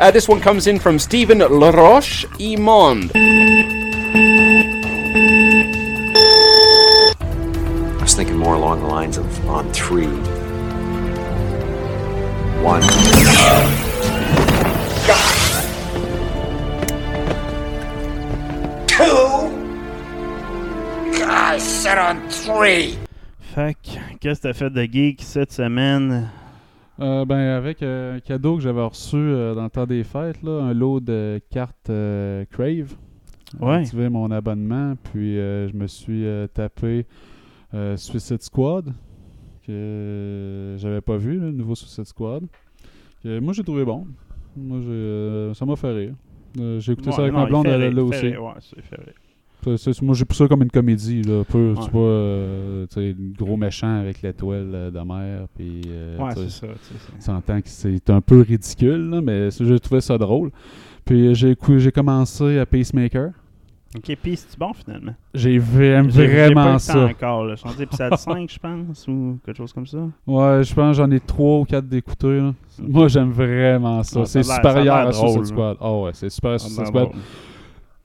Uh, this one comes in from Stephen Laroche Imond. I was thinking more along the lines of on three. One. Two. I said on three. Fait que, qu'est-ce que t'as fait de geek cette semaine? Euh, ben, avec euh, un cadeau que j'avais reçu euh, dans le temps des fêtes, là, un lot de cartes Crave. Ouais. activé mon abonnement, puis euh, je me suis tapé Suicide Squad, que j'avais pas vu, le nouveau Suicide Squad. Que moi, j'ai trouvé bon. Moi, j'ai, euh, ça m'a fait rire. J'ai écouté ça avec non, ma blonde, elle là aussi. rire, Ouais, moi, j'ai pris ça comme une comédie, là, un peu, Ouais. tu vois, euh, tu sais, le gros méchant avec l'étoile euh, de mer, puis euh, Ouais, c'est ça. tu s'entend que c'est un peu ridicule, là, mais j'ai trouvé ça drôle. Puis euh, j'ai j'ai commencé à Pacemaker. Ok, pis c'est bon finalement? J'ai J'ai- j'ai pas vraiment temps ça. encore. là. Je suis épisode 5, je pense, ou quelque chose comme ça. Ouais, je pense que j'en ai trois ou quatre d'écouter. là. Moi, j'aime vraiment ça. Ouais, c'est supérieur à Suicide. Squad. Ah ouais, c'est super à Suicide Squad. drôle.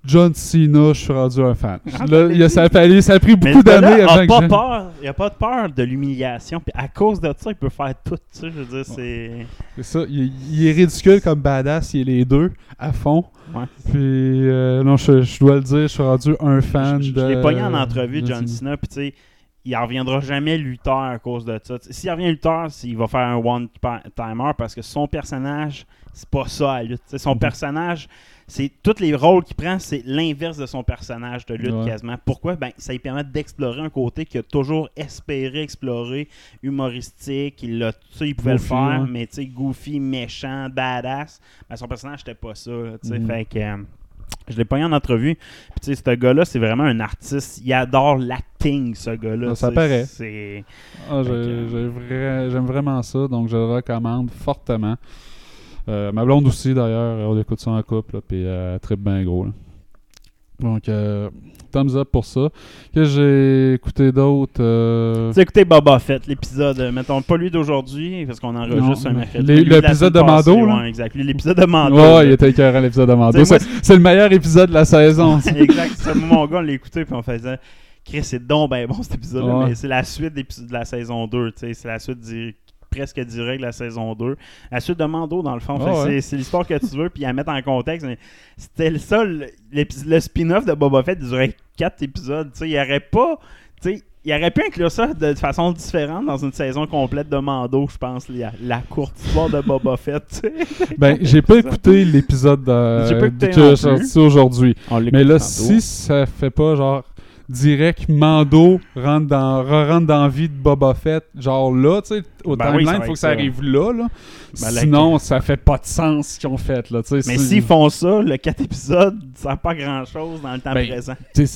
John Cena, je suis rendu un fan. Ah, Là, il a, ça, a fallu- ça a pris beaucoup d'années avant pas que je- peur. Il a pas de peur de l'humiliation. Puis à cause de ça, il peut faire tout. Tu sais, je veux dire, c'est. C'est ça. Il, il est ridicule comme badass. Il est les deux à fond. Ouais. Puis, euh, non, je, je dois le dire, je suis rendu un fan Je, je de. l'ai pogné en entrevue, de John Cena, puis tu sais, il en reviendra jamais lutteur à cause de ça. S'il revient lutteur, il va faire un one-timer parce que son personnage, c'est pas ça à lutte. T'sais, son Mhm. personnage, c'est tous les rôles qu'il prend, c'est l'inverse de son personnage de lutte Ouais. quasiment. Pourquoi? Ben, ça lui permet d'explorer un côté qu'il a toujours espéré explorer, humoristique. Il, l'a, il pouvait Goofy, le faire, ouais. mais tu sais, goofy, méchant, badass. Ben, son personnage, c'était pas ça. tu sais. Mhm. Fait que. euh, je l'ai pogné en entrevue. Puis, tu sais, ce gars-là, c'est vraiment un artiste. Il adore l'acting, ce gars-là. Ça paraît. Ah, J'aime vraiment ça, donc je le recommande fortement. Euh, ma blonde aussi, d'ailleurs, on écoute ça en couple, puis euh, elle tripe bien gros. là. Donc, euh, thumbs up pour ça. Que j'ai écouté d'autres. euh, Tu as écouté Boba Fett, l'épisode, euh, mettons pas lui d'aujourd'hui, parce qu'on enregistre Non, un mercredi. l'épisode de Mando, passée, là? ouais, exact. L'épisode de Mando. Ouais, là. il était écœurant l'épisode de Mando. C'est le meilleur épisode de la saison. exact. C'est mon gars, on l'a écouté, puis on faisait. Chris, c'est donc ben bon cet épisode-là, Ouais. mais c'est la suite de la saison 2. tu sais, C'est la suite di- presque direct la saison 2. La suite de Mando, dans le fond. Que Ah ouais. c'est- l'histoire que tu veux, puis à mettre en contexte. mais C'était le seul. Le spin-off de Boba Fett durait 4 épisodes. tu sais, Il n'y aurait pas. tu sais, Il aurait pu inclure ça de façon différente dans une saison complète de Mando, je pense, la, la courte histoire de Boba Fett. Ben, j'ai pas écouté l'épisode est plus. sorti aujourd'hui. Mais là, tantôt. si ça fait pas genre direct Mando rentre dans, re-rentre dans la vie de Boba Fett, genre là, tu sais, au Ben timeline, il faut que ça arrive là, là. Ben, la- Sinon, ça fait pas de sens ce qu'ils ont fait, là. Mais s'ils font ça, le 4 épisodes, ça n'a pas grand-chose dans le temps Ben, présent.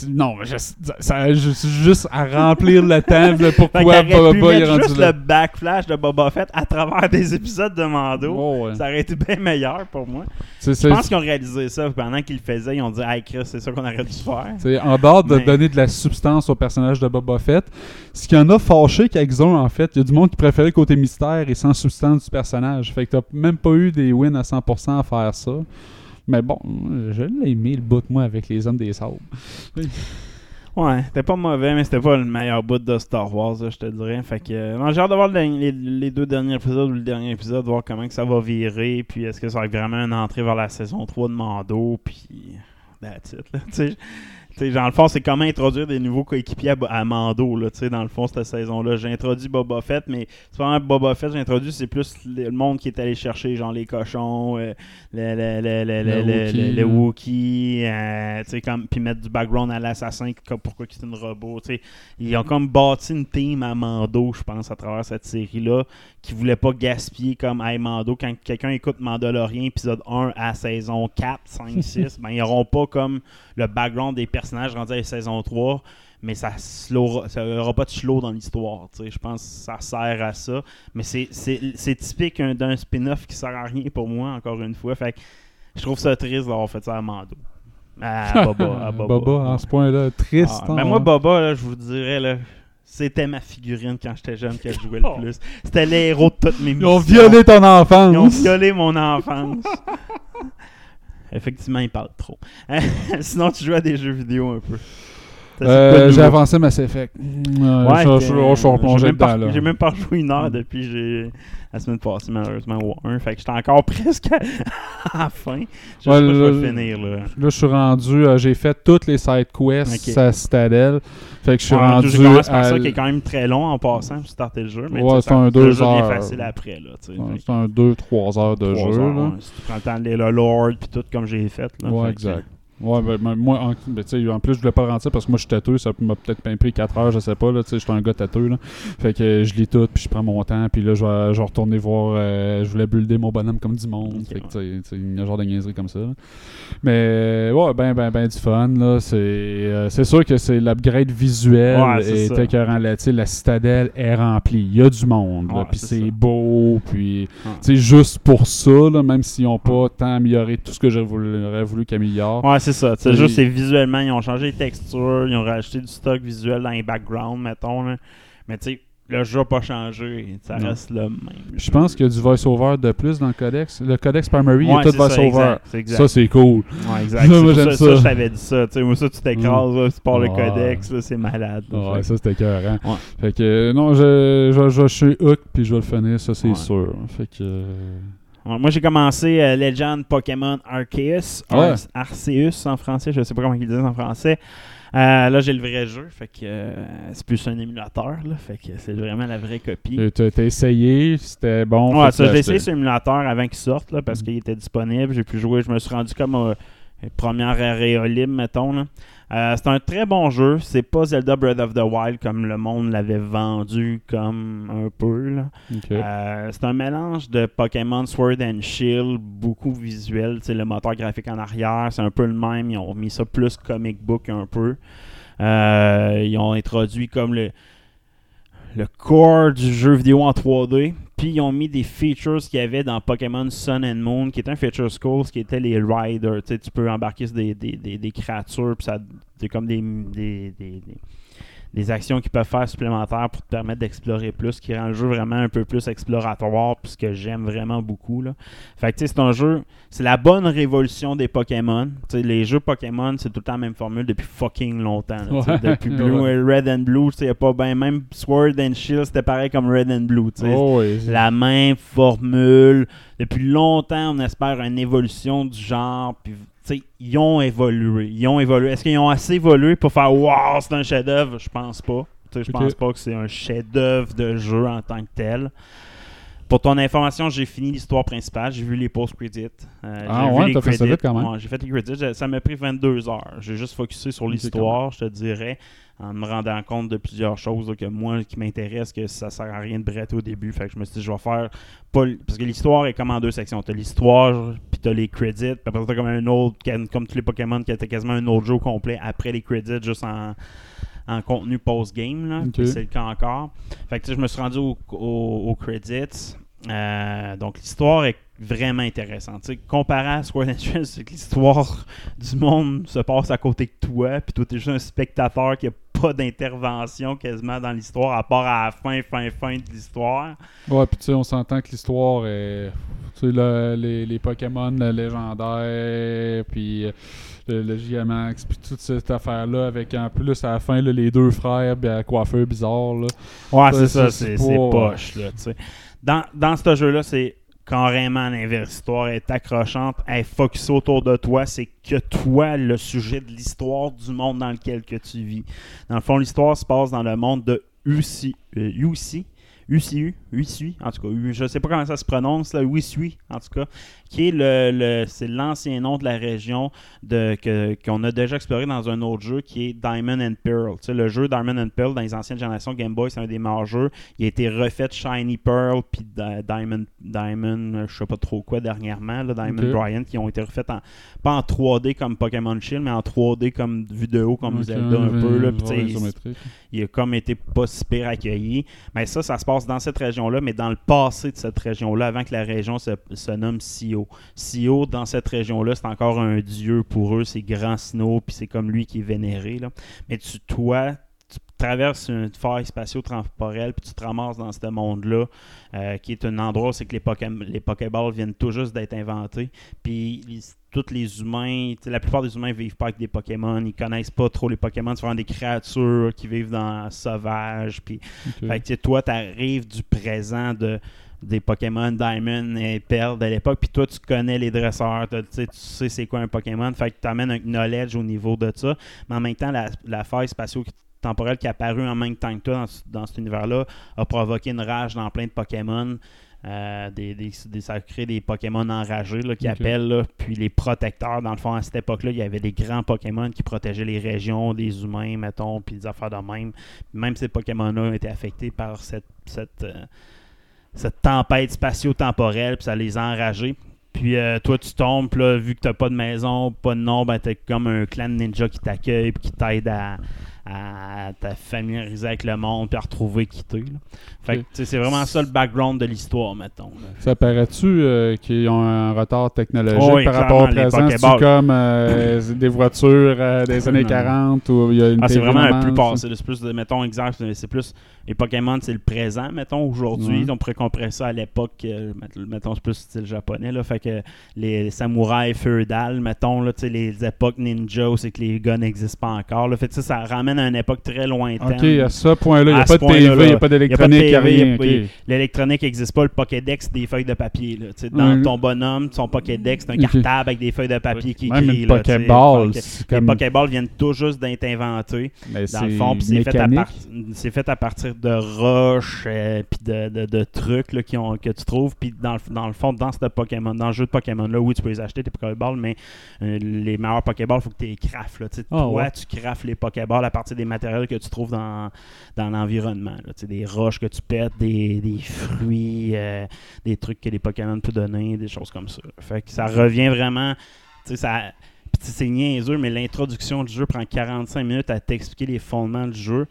non, mais je- ça a juste, juste à remplir le temps, là, pourquoi Boba est rendu juste là. le backflash de Boba Fett à travers des épisodes de Mando. Oh, ouais. Ça aurait été bien meilleur pour moi. Je pense qu'ils ont réalisé ça. Pendant qu'ils le faisaient, ils ont dit Hey Chris, c'est ça qu'on aurait dû faire. T'sais, en dehors de Mais- donner de la substance au personnage de Boba Fett, ce qui en a fâché quelques-uns, en fait, il y a du monde qui préférait côté mystère et sans substance du personnage. Fait que t'as même pas eu des wins à 100% à faire ça. Mais bon, je l'ai aimé le bout moi avec les hommes des sables. Ouais, c'était pas mauvais, mais c'était pas le meilleur bout de Star Wars, je te dirais. Fait que, euh, j'ai hâte de voir le- les, les deux derniers épisodes ou le dernier épisode, voir comment que ça va virer. Puis est-ce que ça va être vraiment une entrée vers la saison 3 de Mando. Puis. That's it, là. Tu sais, sais, dans le fond, c'est comment introduire des nouveaux coéquipiers à, Mando, là, dans le fond, cette saison-là. J'ai introduit Boba Fett, mais c'est pas vraiment Boba Fett, j'ai introduit, c'est plus le monde qui est allé chercher, genre les cochons, euh, le, le, le, le, Le le- Wookiee. euh, comme, puis mettre du background à l'assassin, pourquoi c'est une robot, tu sais. Ils ont comme bâti une team à Mando, je pense, à travers cette série-là, qui voulait pas gaspiller comme Hey Mando. Quand quelqu'un écoute Mandalorian, épisode 1 à saison 4, 5, 6, ben ils n'auront pas comme le background des personnages rendus à la saison 3, mais ça slowera- ça aura pas de slow dans l'histoire. Je pense que ça sert à ça. Mais c'est- typique un- d'un spin-off qui sert à rien pour moi, encore une fois. Fait que je trouve ça triste d'avoir fait ça à Mando. À Boba. à Boba. Boba, à ce point-là, triste. Ah, hein, mais moi. Boba, là, je vous dirais, là, c'était ma figurine quand j'étais jeune que je jouais le plus. C'était les héros de toutes mes Ils ont missions. violé ton enfance. Ils ont violé mon enfance. Effectivement, ils parlent trop. Sinon, tu joues à des jeux vidéo un peu. Euh, de j'ai avancé Mass Effect. Ouais, je, que- je, je, je suis replongé j'ai même dedans, pas- là. J'ai même pas joué une heure depuis j'ai la semaine passée, malheureusement, au 1. Fait que j'étais encore presque à la fin. Je Ouais, sais pas si je vais le- le finir, là. Là, je suis rendu, euh, j'ai fait toutes les side quests Ok. à Citadel. Fait que je suis rendu J'ai commencé par à ça, l- qui est quand même très long en passant pour starter le jeu. Mais Ouais, c'est un deux jeu heures. facile après, là. C'est un 2-3 heures de que trois jeu. heures, là. ouais. Si tu prends le temps de lire le Lord puis tout comme j'ai fait. Là, Ouais, Fait que- exact. Ouais, ben, ben, moi, en, ben, tu sais, en plus, je voulais pas le rentrer parce que moi, je suis têteux. Ça m'a peut-être pris 4 heures, je sais pas. Là, tu sais, je suis un gars têteux. Là. Fait que je lis tout, puis je prends mon temps. Puis là, je vais, je vais retourner voir. euh, je voulais builder mon bonhomme comme du monde. Ok, fait que, tu sais, tu sais, il y a un genre de niaiserie comme ça. là. Mais, ouais, ben, ben, ben, du fun. là. C'est euh, c'est sûr que c'est l'upgrade visuel Ouais, est ça. écœurant. Là, tu sais, la citadelle est remplie. Il y a du monde. là, Ouais, puis c'est beau. Puis, Ouais. tu sais, juste pour ça, là, même s'ils n'ont pas tant amélioré tout ce que j'aurais voulu, voulu qu'ils améliorent. Ouais, c'est ça. C'est juste, c'est visuellement, ils ont changé les textures, ils ont rajouté du stock visuel dans les backgrounds, mettons. là. Mais tu sais, le jeu n'a pas changé. Ça Non. reste le même. Je pense qu'il y a du voice-over de plus dans le codex. Le codex Primary, il y a tout voice-over. Ça, c'est cool. Ouais, exact. Moi, j'aime ça, ça. je t'avais dit ça. Moi, ça, tu t'écrases, là, tu pars le codex, là, c'est malade. là. Ouais, ça, c'était écœurant. Ouais. Fait que, euh, non, je, je, je, je suis hook, puis je vais le finir, ça, c'est Ouais. sûr. Fait que... euh, moi, j'ai commencé euh, Legend Pokémon Arceus. Ouais. Arceus en français, je sais pas comment ils disent en français. Euh, là, j'ai le vrai jeu, fait que euh, c'est plus un émulateur, là, fait que c'est vraiment la vraie copie. T'as essayé, c'était bon. Ouais, ça, j'ai essayé sur émulateur avant qu'il sorte, là, Mm. parce qu'il était disponible. J'ai pu jouer, je me suis rendu comme première libre, mettons. Là. Euh, c'est un très bon jeu. C'est pas Zelda Breath of the Wild comme le monde l'avait vendu comme un peu. Euh, c'est un mélange de Pokémon Sword and Shield, beaucoup visuel. C'est le moteur graphique en arrière, c'est un peu le même. Ils ont mis ça plus comic book un peu. Euh, ils ont introduit comme le, le core du jeu vidéo en 3D. Puis ils ont mis des features qu'il y avait dans Pokémon Sun and Moon, qui était un feature school, qui était les riders. Tu sais, tu peux embarquer sur des, des, des, des créatures, puis ça c'est comme des, des, des actions qu'ils peuvent faire supplémentaires pour te permettre d'explorer plus, qui rend le jeu vraiment un peu plus exploratoire, puis ce que j'aime vraiment beaucoup. Là. Fait que tu sais, c'est un jeu, c'est la bonne révolution des Pokémon. Les jeux Pokémon, c'est tout le temps la même formule depuis fucking longtemps. là, Ouais. depuis Blue, Ouais. Red and Blue, y a pas ben même Sword and Shield, c'était pareil comme Red and Blue. Oh, oui. La même formule. Depuis longtemps, on espère une évolution du genre. Puis, ils ont évolué. Ils ont évolué. Est-ce qu'ils ont assez évolué pour faire Waouh, c'est un chef-d'œuvre? Je pense pas. Je pense pas que c'est un chef-d'œuvre de jeu en tant que tel. Pour ton information, j'ai fini l'histoire principale. J'ai vu les post-credits. Euh, Ah j'ai vu ouais, les t'as fait ça vite quand même. Ouais, j'ai fait les credits. Ça m'a pris 22 heures. J'ai juste focusé sur l'histoire, je te dirais, en me rendant compte de plusieurs choses là, que moi, qui m'intéresse, que ça sert à rien de bretter au début. Fait que je me suis dit, je vais faire pas l- parce que l'histoire est comme en deux sections. T'as l'histoire, puis t'as les credits, puis après t'as comme un autre, comme tous les Pokémon, qui était quasiment un autre jeu complet après les credits, juste en, en contenu post-game. là. Ok. Puis C'est le cas encore. Fait que tu sais, je me suis rendu au- au- aux credits. Euh, donc l'histoire est vraiment intéressante. Comparé à and Shield, c'est que l'histoire du monde se passe à côté de toi, puis toi t'es juste un spectateur qui a pas d'intervention quasiment dans l'histoire, à part à la fin, fin, fin de l'histoire. Ouais, puis tu sais, on s'entend que l'histoire est. Tu sais, le- les, les Pokémon le légendaires, puis euh, le, le Gigamax, puis toute cette affaire-là, avec en plus à la fin là, les deux frères, puis la coiffeur bizarre. Là. Ouais, c'est ça, c'est poche, là. Dans, dans ce jeu-là, c'est carrément l'inverse. L'histoire est accrochante, elle est focusée autour de toi. C'est que toi, le sujet de l'histoire du monde dans lequel que tu vis. Dans le fond, l'histoire se passe dans le monde de UC, euh, UC, UCU, UCU, en tout cas, je sais pas comment ça se prononce, là, UCU, en tout cas, qui est le, le- c'est l'ancien nom de la région de, que, qu'on a déjà exploré dans un autre jeu qui est Diamond and Pearl. Tu sais, le jeu Diamond and Pearl dans les anciennes générations Game Boy, c'est un des meilleurs jeux. Il a été refait Shiny Pearl puis Di- Diamond, Diamond, je sais pas trop quoi dernièrement, là, Diamond. Bryant, qui ont été refaites en, pas en 3D comme Pokémon Shield, mais en 3D comme vue de haut, comme Ok, Zelda un peu. Là, puis il a comme été pas super accueilli. Mais ça, ça se passe dans cette région-là, mais dans le passé de cette région-là, avant que la région se, se nomme Sio. Sio, dans cette région-là, c'est encore un dieu pour eux, c'est Grand Sino, puis c'est comme lui qui est vénéré. Là. Mais tu, toi, traverses une faille spatio-temporelle, puis tu te ramasses dans ce monde-là, euh, qui est un endroit où c'est que les, Poké- les Pokéballs viennent tout juste d'être inventés. Puis tous les humains, la plupart des humains vivent pas avec des Pokémon, ils connaissent pas trop les Pokémon, c'est vraiment des créatures qui vivent dans le sauvage. Puis, Ok. fait que tu sais, toi, tu arrives du présent de des Pokémon Diamond et Pearl de l'époque, puis toi, tu connais les dresseurs, tu sais, c'est quoi un Pokémon, fait que tu amènes un knowledge au niveau de ça, mais en même temps, la, la faille spatio-temporelle qui est apparue en même temps que toi dans, ce- dans cet univers-là a provoqué une rage dans plein de Pokémon. Euh, des, des- des- ça a créé des Pokémon enragés là, qui appellent, là, puis les protecteurs. Dans le fond, à cette époque-là, il y avait des grands Pokémon qui protégeaient les régions des humains, mettons, puis des affaires de même. Même ces Pokémon-là ont été affectés par cette, cette, euh, cette tempête spatio-temporelle, puis ça les a enragés. Puis euh, toi, tu tombes, puis là, vu que t'as pas de maison, pas de nom, ben t'as comme un clan de ninja qui t'accueille, puis qui t'aide à, à te familiariser avec le monde, puis à retrouver qui t'es. Fait que Ok. tu sais, c'est vraiment ça le background de l'histoire, mettons. là. Ça paraît-tu euh, qu'ils ont un retard technologique Oh oui, par rapport au présent? C'est comme euh, des voitures euh, des années Non. 40 ou il y a une Ah, c'est vraiment un plus passé. C'est plus, de, mettons, exemple, c'est plus. Les Pokémon, c'est le présent, mettons, aujourd'hui. Ouais. On pourrait comparer ça à l'époque, euh, met- mettons, c'est plus style japonais, là. Fait que les samouraïs feudales, mettons, là, tu sais, les époques ninja c'est que les gars n'existent pas encore. Là. Fait que ça, ça ramène à une époque très lointaine. Ok, à ce point-là, il n'y a pas de TV, il n'y a pas d'électronique, rien. L'électronique n'existe pas, le Pokédex, des feuilles de papier. Là. Dans Ouais. ton bonhomme, son Pokédex, c'est un cartable avec des feuilles de papier qui Même écrit. une là. Pokéball, c'est Les comme... Pokéballs viennent tout juste d'être inventés mais dans le fond, c'est fait, à part- c'est fait à partir de roches, euh, puis de, de- de trucs là, qui ont, que tu trouves, puis dans, le- dans le fond, dans ce Pokémon, dans le jeu de Pokémon là, oui, tu peux les acheter tes Pokéballs, mais euh, les meilleurs Pokéballs, il faut que tu les craftes. Là. Ah, toi, ouais. tu craftes les Pokéballs à partir des matériaux que tu trouves dans, dans l'environnement. Des roches que tu pètes, des, des fruits, euh, des trucs que les Pokémon peuvent donner, des choses comme ça. Fait que ça revient vraiment. Ça, c'est niaiseux, mais l'introduction du jeu prend 45 minutes à t'expliquer les fondements du jeu.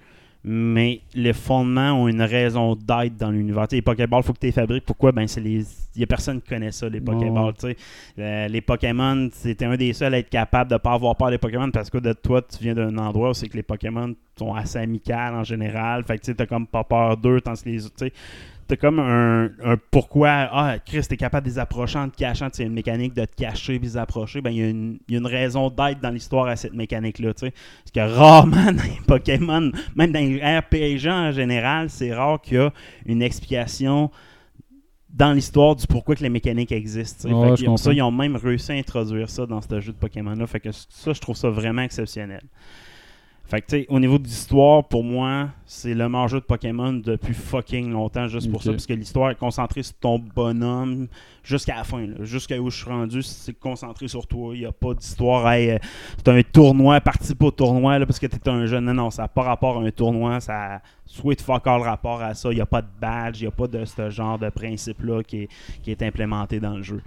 Mais les fondements ont une raison d'être dans l'univers. Les Pokéballs, il faut que tu les fabriques. Pourquoi? Ben, c'est les. Il n'y a personne qui connaît ça, les Pokéballs. Sais. Euh, les Pokémon, c'était un des seuls à être capable de ne pas avoir peur des Pokémon parce que de toi, tu viens d'un endroit où c'est que les Pokémon sont assez amicales en général. Fait que tu n'as comme pas peur d'eux. Tandis que les t'as comme un, un pourquoi. Ah, Chris, t'es capable de les approcher en te cachant. Tu sais, une mécanique de te cacher et les approcher. Ben, il y, a une- il y a une raison d'être dans l'histoire à cette mécanique-là. tu sais. Parce que rarement dans les Pokémon, même dans les RPG en général, c'est rare qu'il y a une explication dans l'histoire du pourquoi que les mécaniques existent. Fait ont ça, ils ont même réussi à introduire ça dans ce jeu de Pokémon-là. Fait que ça, je trouve ça vraiment exceptionnel. Fait que, tu sais, au niveau de l'histoire, pour moi, c'est le meilleur jeu de Pokémon depuis fucking longtemps, juste pour ça, parce que l'histoire est concentrée sur ton bonhomme jusqu'à la fin. Jusqu'à où je suis rendu, c'est concentré sur toi. Il n'y a pas d'histoire. Hey, euh, c'est un tournoi, participe au tournoi là, parce que tu es un jeune. Non, non, ça n'a pas rapport à un tournoi. Ça a soit fuck all rapport à ça. Il n'y a pas de badge, il n'y a pas de ce genre de principe-là qui est, qui est implémenté dans le jeu.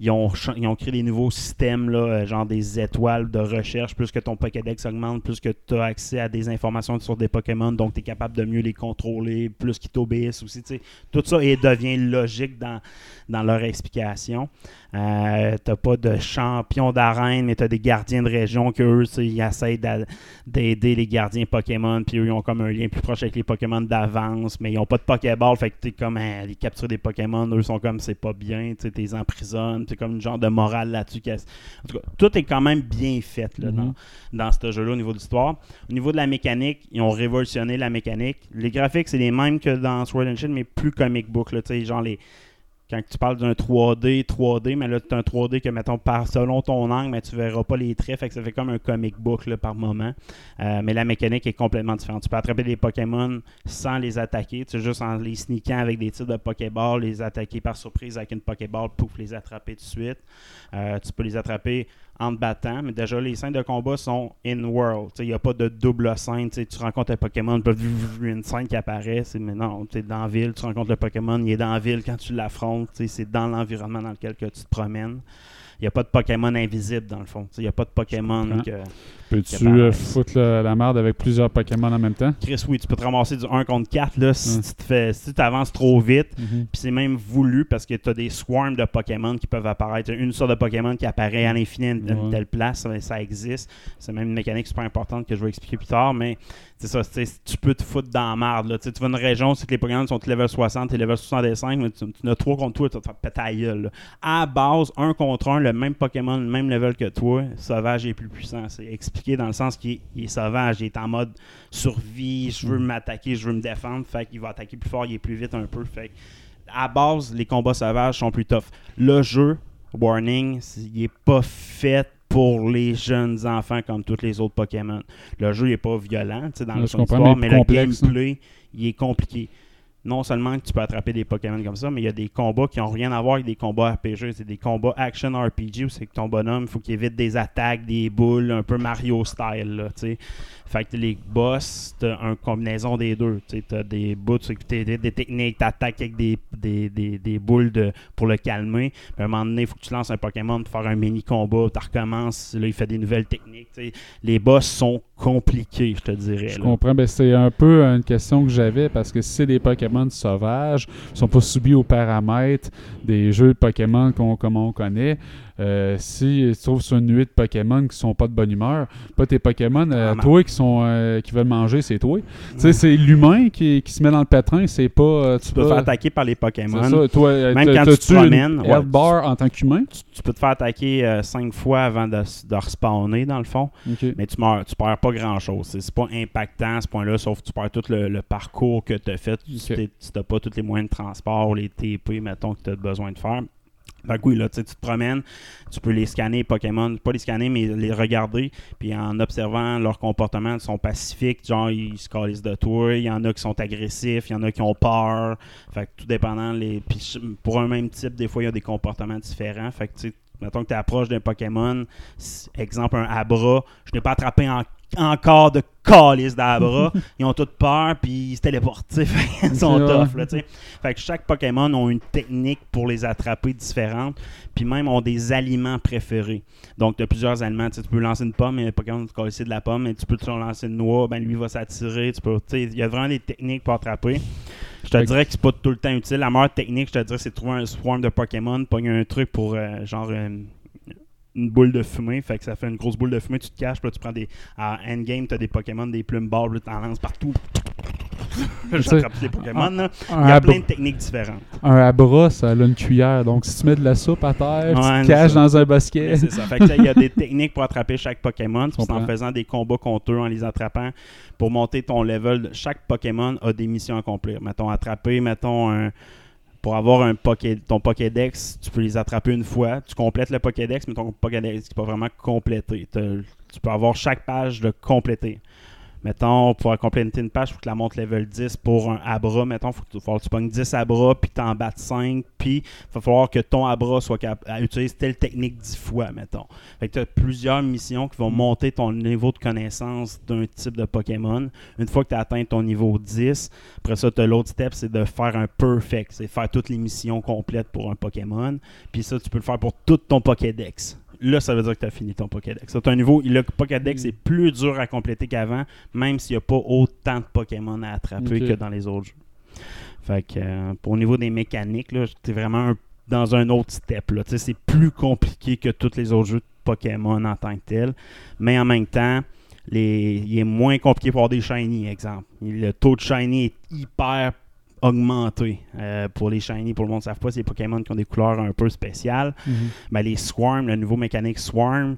Ils ont, ils ont créé des nouveaux systèmes, là, euh, genre des étoiles de recherche. Plus que ton Pokédex augmente, plus que tu as accès à des informations sur des Pokémon, donc tu es capable de mieux les contrôler, plus qu'ils t'obéissent aussi. Tout ça et devient logique dans, dans leur explication. Euh, t'as pas de champion d'arène, mais t'as des gardiens de région qui eux, tu ils essaient d'a- d'aider les gardiens Pokémon, puis eux, ils ont comme un lien plus proche avec les Pokémon d'avance, mais ils ont pas de Pokéball, fait que t'es comme hein, les capturer des Pokémon, eux sont comme c'est pas bien, tu t'es emprisonnes, t'es comme une genre de morale là-dessus. En tout cas, tout est quand même bien fait là, dans, dans ce jeu-là au niveau de l'histoire. Au niveau de la mécanique, ils ont révolutionné la mécanique. Les graphiques, c'est les mêmes que dans Sword and Shield, mais plus comic book, là, tu sais, genre les quand tu parles d'un 3D, 3D, mais là, tu as un 3D que, mettons, selon ton angle, mais tu verras pas les traits, fait que ça fait comme un comic book par moment. Euh, mais la mécanique est complètement différente. Tu peux attraper des Pokémon sans les attaquer, tu sais, juste en les sneakant avec des titres de Pokéball, les attaquer par surprise avec une Pokéball, pouf, les attraper tout de suite. Euh, tu peux les attraper en te battant, mais déjà les scènes de combat sont in-world. Il n'y a pas de double scène. Tu rencontres un Pokémon, une scène qui apparaît, mais non, tu es dans la ville, tu rencontres le Pokémon, il est dans la ville quand tu l'affrontes, c'est dans l'environnement dans lequel que tu te promènes. Il n'y a pas de Pokémon invisible dans le fond. Il n'y a pas de Pokémon que. Peux-tu euh, foutre le- la merde avec plusieurs Pokémon en même temps? Chris, oui, tu peux te ramasser du 1 contre 4 là, si tu te fais, si tu avances trop vite. Mhm. Puis c'est même voulu parce que tu as des swarms de Pokémon qui peuvent apparaître. Une sorte de Pokémon qui apparaît à l'infini à une, Ouais. telle place, ça, ça existe. C'est même une mécanique super importante que je vais expliquer plus tard, mais ça, tu peux te foutre dans la merde. Là. Tu vas une région, c'est que les Pokémon sont level 60 et level 65, mais tu, en as 3 contre toi, tu vas te faire péter la gueule, là. À base, un contre un, le même Pokémon, le même level que toi, sauvage est plus puissant. C'est expliqué dans le sens qu'il est, il est sauvage, il est en mode survie, je veux m'attaquer, je veux me défendre, fait qu'il va attaquer plus fort, il est plus vite un peu, fait à base, les combats sauvages sont plus tough. Le jeu, warning, il est pas fait pour les jeunes enfants comme tous les autres Pokémon. Le jeu n'est pas violent, dans le son histoire, mais le gameplay, il est compliqué. Non seulement que tu peux attraper des Pokémon comme ça, mais il y a des combats qui n'ont rien à voir avec des combats RPG. C'est des combats action RPG où c'est que ton bonhomme, il faut qu'il évite des attaques, des boules, un peu Mario style. Là, tu sais. Fait que les boss, t'as une combinaison des deux. Tu as des bouts, tu sais, des, techniques, t'attaques avec des, des, des, des boules de, pour le calmer. Puis à un moment donné, il faut que tu lances un Pokémon pour faire un mini combat, tu recommences, là, il fait des nouvelles techniques. Les boss sont compliqués, je te dirais. Je là. comprends. Ben, c'est un peu une question que j'avais parce que si c'est des Pokémon sauvages, ils sont pas soumis aux paramètres des jeux de Pokémon qu'on comme on connaît. Euh, si tu trouves sur une nuit de Pokémon qui sont pas de bonne humeur, pas tes Pokémon, euh, toi qui sont euh, qui veulent manger, c'est toi. Tu sais, c'est l'humain qui, qui se met dans le pétrin, c'est pas. Tu peux te faire attaquer par les Pokémon. Ça. Toi, Même quand tu te promènes, ouais, bar en tant qu'humain? tu, tu peux te faire attaquer cinq fois avant de, de respawner, dans le fond. Mais tu meurs, tu perds pas grand chose. C'est pas impactant à ce point-là, sauf que tu perds tout le, le parcours que tu as fait. Si si t'as pas tous les moyens de transport, les TP, mettons, que tu as besoin de faire. Fait que oui, là, tu te promènes, tu peux les scanner, Pokémon, pas les scanner, mais les regarder, puis en observant leur comportement, ils sont pacifiques, genre, ils se calissent de toi, il y en a qui sont agressifs, il y en a qui ont peur, fait que tout dépendant, les... puis pour un même type, des fois, il y a des comportements différents, fait que, tu mettons que tu approches d'un Pokémon, exemple, un Abra, je n'ai pas attrapé en- encore de calice d'Abra, ils ont toutes peur, puis ils se téléportent, qu'ils sont tough, là. Fait que chaque Pokémon ont une technique pour les attraper différente, puis même ont des aliments préférés. Donc, tu as plusieurs aliments. Tu peux lancer une pomme, et un Pokémon va te de la pomme, et tu peux te lancer une noix, ben lui va s'attirer. Il y a vraiment des techniques pour attraper. Je te dirais que c'est pas tout le temps utile. La meilleure technique, je te dirais, c'est de trouver un swarm de Pokémon, pogner un truc pour euh, genre une, une boule de fumée. Fait que ça fait une grosse boule de fumée, tu te caches, puis là, tu prends des. À endgame, tu as des Pokémon, des plumes balles, là, tu en lances partout. J'attrape des Pokémon, là. Un, Il y a plein de techniques différentes. un abra, ça a une cuillère. Donc, si tu mets de la soupe à terre, tu te caches ça. dans un. Mais c'est ça. Fait que, il y a des techniques pour attraper chaque Pokémon. C'est en faisant des combats contre eux, en les attrapant. Pour monter ton level, chaque Pokémon a des missions à accomplir. Mettons, attraper, mettons, un. Pour avoir un ton Pokédex, tu peux les attraper une fois. Tu complètes le Pokédex, mais ton Pokédex n'est pas vraiment complété. Tu peux avoir chaque page de compléter. Mettons, pour compléter une page, il faut que la montes level 10 pour un Abra. Mettons, il faut que tu, faut que tu pognes 10 Abra, puis tu en battes 5, puis il va falloir que ton Abra soit capable à utiliser telle technique 10 fois, mettons. Fait que tu as plusieurs missions qui vont monter ton niveau de connaissance d'un type de Pokémon. Une fois que tu as atteint ton niveau 10, après ça, tu as l'autre step, c'est de faire un perfect. C'est faire toutes les missions complètes pour un Pokémon. Puis ça, tu peux le faire pour tout ton Pokédex. Là, ça veut dire que tu as fini ton Pokédex. C'est un niveau, le Pokédex est plus dur à compléter qu'avant, même s'il n'y a pas autant de Pokémon à attraper que dans les autres jeux. Fait que, euh, pour au niveau des mécaniques, là, t'es vraiment un- dans un autre step. Là. C'est plus compliqué que tous les autres jeux de Pokémon en tant que tel. Mais en même temps, les, il est moins compliqué pour avoir des shiny, exemple. Le taux de shiny est hyper augmenté euh, pour les shiny. Pour le monde ne savent pas, c'est les Pokémon qui ont des couleurs un peu spéciales. Mhm. Ben, les Swarm, le nouveau mécanique Swarm,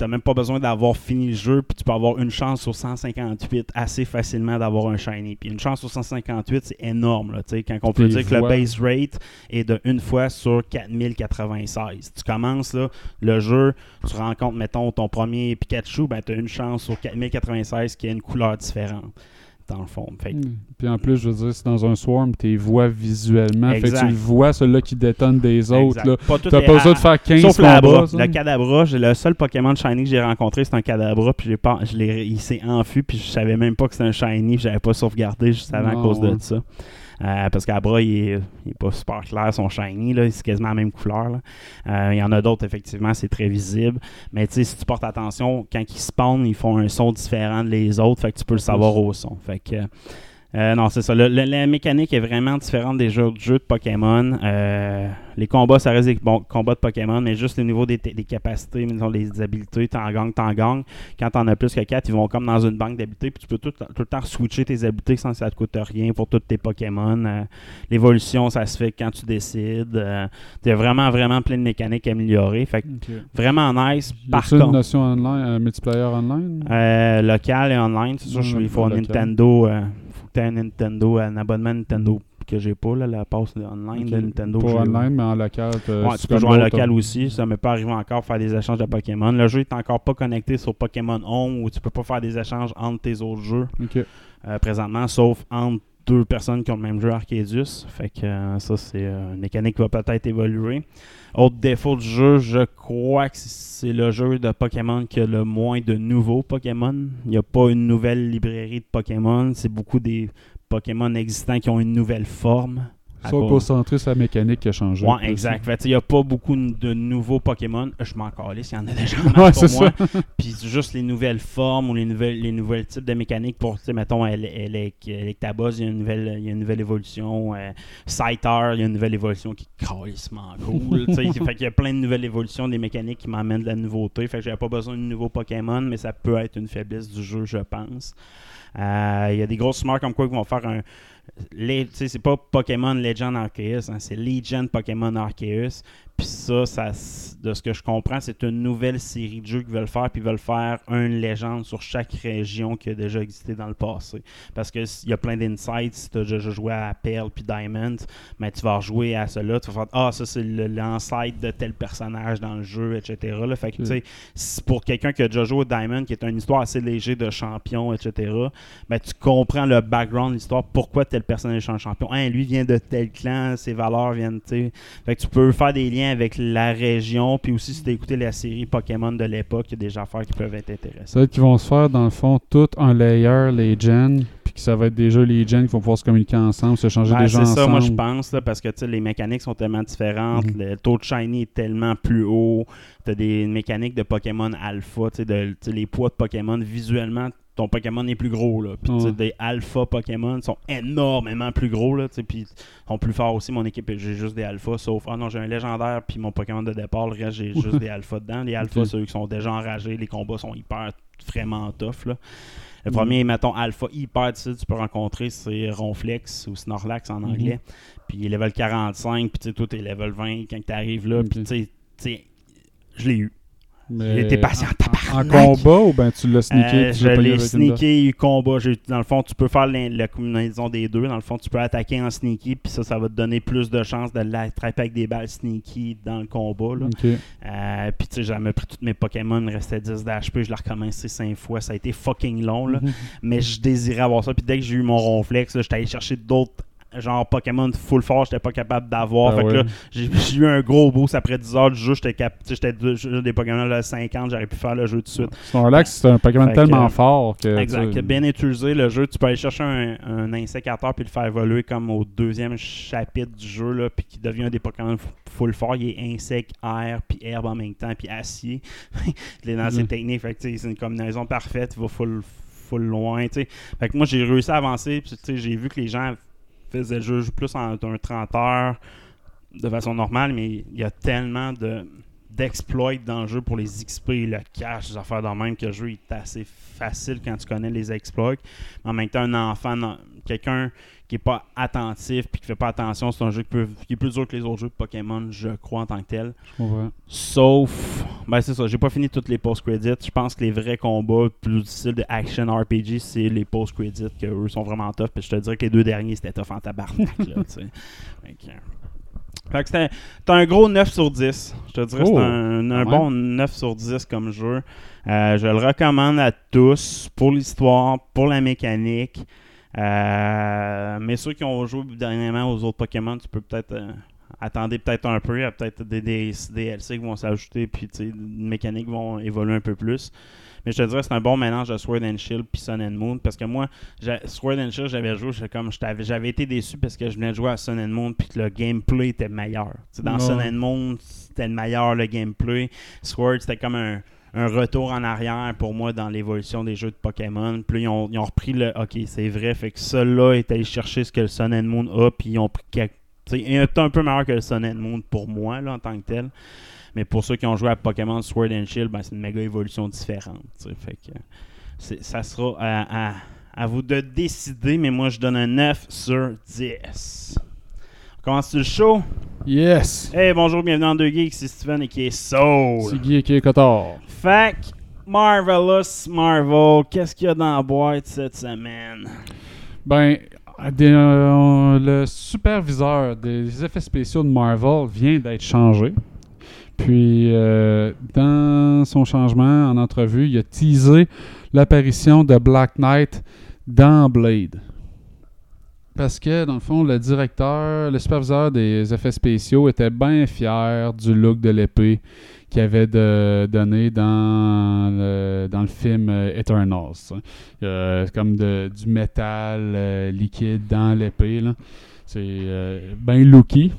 t'as même pas besoin d'avoir fini le jeu, puis tu peux avoir une chance sur 158 assez facilement d'avoir un shiny. Puis une chance sur 158, c'est énorme, là, tu quand on peut dire que le base rate est de une fois sur 4096. Tu commences là, le jeu, tu rencontres, mettons, ton premier Pikachu, ben tu as une chance sur 4096 qui a une couleur différente, dans le fond. Fait Hmm. Puis en plus, je veux dire, c'est dans un swarm, tu vois visuellement. Fait que tu le vois, celui-là qui détonne des autres. Là. Pas T'as pas besoin de faire 15 Sauf combats. Le Kadabra, j'ai le seul Pokémon Shiny que j'ai rencontré, c'est un Kadabra, puis j'ai pas, je l'ai- il s'est enfui, puis je savais même pas que c'était un Shiny, puis j'avais pas sauvegardé juste avant à cause ouais. de ça. Euh, parce qu'Abra, il est, il est pas super clair, son Shiny, là, c'est quasiment la même couleur. là. Euh, il y en a d'autres, effectivement, c'est très visible. Mais tu sais, si tu portes attention, quand ils spawnent, ils font un son différent des autres, fait que tu peux le savoir au son. Fait que. Euh, non, c'est ça. Le- le- la mécanique est vraiment différente des jeux, jeux de Pokémon. Euh, les combats, ça reste des combats de Pokémon, mais juste au niveau des, des capacités, disons, les habilités, t'en gagnes, t'en gagnes. Quand t'en as plus que 4, ils vont comme dans une banque d'habilités, puis tu peux tout, tout le temps switcher tes habilités sans que ça te coûte rien pour tous tes Pokémon. Euh, L'évolution, ça se fait quand tu décides. A vraiment, vraiment plein de mécaniques améliorées. Fait que vraiment nice. Y Par a-tu une contre, notion online, un multiplayer online? Local et online, c'est sûr, il faut un. Nintendo. Tu un Nintendo, un abonnement Nintendo que j'ai pas, là, la passe de online de Nintendo. Pas online, mais en local. Ouais, tu peux jouer en local aussi. Ça m'est pas arrivé encore faire des échanges de Pokémon. Le jeu est encore pas connecté sur Pokémon Home où tu peux pas faire des échanges entre tes autres jeux euh, présentement, sauf entre deux personnes qui ont le même jeu Arcadius. Fait que euh, ça, c'est euh, une mécanique qui va peut-être évoluer. Autre défaut du jeu, je crois que c'est le jeu de Pokémon qui a le moins de nouveaux Pokémon. Il n'y a pas une nouvelle librairie de Pokémon. C'est beaucoup des Pokémon existants qui ont une nouvelle forme. Cause- concentré sur la mécanique qui a changé. Ouais, exact. Fait, il n'y a pas beaucoup de nouveaux Pokémon. Je m'en calisse, il y en a déjà Ouais, pour moi. ça. Puis juste les nouvelles formes ou les nouvelles, les nouvelles types de mécaniques pour, tu sais, mettons, Electabuzz, il y a une nouvelle, il y a une nouvelle évolution. Euh, Scyther, il y a une nouvelle évolution qui est calissement cool. fait qu'il y a plein de nouvelles évolutions, des mécaniques qui m'emmènent de la nouveauté. Fait que j'avais pas besoin de nouveaux Pokémon, mais ça peut être une faiblesse du jeu, je pense. Euh, Il y a des grosses marques comme quoi qui vont faire un. c'est pas Pokémon Legend Arceus, hein, c'est Legend Pokémon Arceus. Puis ça, de ce que je comprends, c'est une nouvelle série de jeux qu'ils veulent faire, puis ils veulent faire une légende sur chaque région qui a déjà existé dans le passé. Parce qu'il y a plein d'insights, si tu as déjà joué à Pearl puis Diamond, mais tu vas rejouer à cela, tu vas faire Ah, ça c'est l'ancêtre de tel personnage dans le jeu, etc. Là. Fait que, tu sais, c'est pour quelqu'un qui a déjà joué à Diamond, qui est une histoire assez légère de champion, etc., ben, tu comprends le background l'histoire, pourquoi tel personnage est un champion. Hein, lui vient de tel clan, ses valeurs viennent, tu sais. Fait que tu peux faire des liens avec la région, puis aussi si tu as écouté la série Pokémon de l'époque, il y a des affaires qui peuvent être intéressantes. Ça qu'ils vont se faire, dans le fond, tout en layer, les gens, puis que ça va être déjà les gens qui vont pouvoir se communiquer ensemble, se changer Ouais, des c'est gens ça, ensemble. moi je pense, là, parce que tu sais, les mécaniques sont tellement différentes, Mhm. le taux de shiny est tellement plus haut, tu as des mécaniques de Pokémon alpha, tu sais, de- tu sais, les poids de Pokémon, visuellement, ton Pokémon est plus gros, là. Puis tu Ouais. des alpha Pokémon sont énormément plus gros, là, tu puis sont plus forts aussi, mon équipe, j'ai juste des alphas, sauf, ah non, j'ai un légendaire, puis mon Pokémon de départ, le reste, j'ai juste des alphas dedans. Les alphas, Ok. ceux qui sont déjà enragés, les combats sont hyper, vraiment tough, là. Le Mhm. premier, mettons, alpha hyper que tu peux rencontrer, c'est Ronflex ou Snorlax en anglais. Puis il est level 45, puis tu sais, toi, t'es level 20 quand t'arrives là. Puis Ok. tu sais, tu sais, je l'ai eu. Mais J'ai été patient, en, en combat ou ben tu l'as sneaké Euh, je l'ai sneaké, combat. Dans le fond, tu peux faire la combinaison des deux. Dans le fond, tu peux attaquer en sneaky, puis ça, ça va te donner plus de chances de l'attraper avec des balles sneaky dans le combat. Là. Euh, puis tu sais, j'avais pris tous mes Pokémon, il me restait 10 d'HP, je l'ai recommencé 5 fois. Ça a été fucking long, là. Mais je désirais avoir ça. Puis dès que j'ai eu mon ronflex, j'étais allé chercher d'autres genre Pokémon full fort, j'étais pas capable d'avoir. Ah fait que là, j'ai eu un gros boost après 10 heures du jeu. J'étais cap... j'étais des Pokémon là, 50, j'aurais pu faire le jeu tout de suite. Snorlax, c'est un Pokémon Fait tellement que- fort que. Exact. tu Bien utilisé le jeu. Tu peux aller chercher un, un insécateur puis le faire évoluer comme au deuxième chapitre du jeu, là, puis qui devient un des Pokémon full fort. Il est insecte, air, puis herbe en même temps, puis acier. Il est dans ses Mhm. techniques. Fait c'est une combinaison parfaite. Il va full, full loin. tu sais. Fait que moi, j'ai réussi à avancer. Puis, j'ai vu que les gens faisaient le jeu plus en un 30 heures de façon normale, mais il y a tellement de d'exploits dans le jeu pour les XP, le cash, les affaires dans même que le jeu est assez facile quand tu connais les exploits. Mais en même temps, un enfant, quelqu'un qui est pas attentif puis qui fait pas attention, c'est un jeu qui, peut- qui est plus dur que les autres jeux de Pokémon, je crois en tant que tel. Sauf, ben c'est ça, j'ai pas fini toutes les post-credits. Je pense que les vrais combats plus difficiles de action RPG, c'est les post-credits, que eux sont vraiment tough. Puis je te dirais que les deux derniers, c'était tough en tabarnak. là, tu sais. Fait que, c'était un gros 9 sur 10. Je te dirais que Oh, c'est un, un quand bon 9 sur 10 comme jeu. Euh, je le recommande à tous pour l'histoire, pour la mécanique. Euh, mais ceux qui ont joué dernièrement aux autres Pokémon, tu peux peut-être euh, attendre peut-être un peu. Il y a peut-être des, des DLC qui vont s'ajouter, puis les mécaniques vont évoluer un peu plus. Mais je te dirais c'est un bon mélange de Sword and Shield puis Sun and Moon. Parce que moi, Sword and Shield, j'avais joué, comme j'avais été déçu parce que je venais de jouer à Sun and Moon puis que le gameplay était meilleur. Dans Ouais. Sun and Moon, c'était le meilleur le gameplay. Sword, c'était comme un, un retour en arrière pour moi dans l'évolution des jeux de Pokémon. Là, ils ont, repris le OK, c'est vrai. Fait que celui-là est allé chercher ce que le Sun and Moon a, puis ils ont pris quelques- il est un peu meilleur que le Sun and Moon pour moi là, en tant que tel. Mais pour ceux qui ont joué à Pokémon Sword and Shield, ben, c'est une méga évolution différente. Fait que ça sera à, à- à vous de décider, mais moi je donne un 9 sur 10. On commence le show? Yes! Hey, bonjour, bienvenue dans 2 Geeks, c'est Steven et qui est Soul. C'est Guy qui est Cotard. Que, Marvelous Marvel, qu'est-ce qu'il y a dans la boîte cette semaine? Ben, des- euh, le superviseur des effets spéciaux de Marvel vient d'être changé. Puis, euh, dans son changement en entrevue, il a teasé l'apparition de Black Knight dans Blade. Parce que, dans le fond, le directeur, le superviseur des effets spéciaux était bien fier du look de l'épée qu'il avait donné dans le, film euh, Eternals. sais. Euh, comme du métal euh, liquide dans l'épée. C'est euh, bien looky.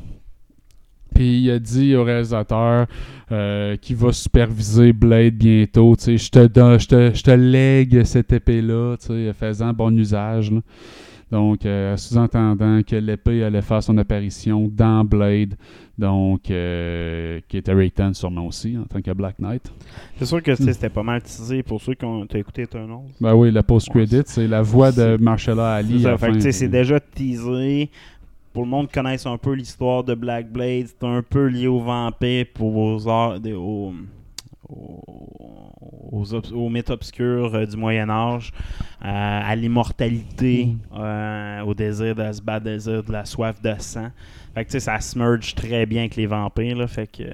Puis il a dit au réalisateur qu'il va superviser Blade bientôt. Je te, je lègue cette épée-là, faisant bon usage. Donc, euh, sous-entendant que l'épée allait faire son apparition dans Blade, donc euh, qui était Rayton sûrement aussi en tant que Black Knight. C'est sûr que c'était pas mal teasé pour ceux qui ont écouté Eternals. Ben oui, le post-credit, c'est la voix de Marshalla Ali. C'est la déjà teasé. Pour le monde qui connaisse un peu l'histoire de Black Blade, c'est un peu lié aux vampires, pour aux, aux, aux, aux mythes obscurs euh, du Moyen Âge, euh, à l'immortalité, euh, au désir de se battre, désir de la soif de sang. Fait que ça se merge très bien avec les vampires, là, fait que... euh,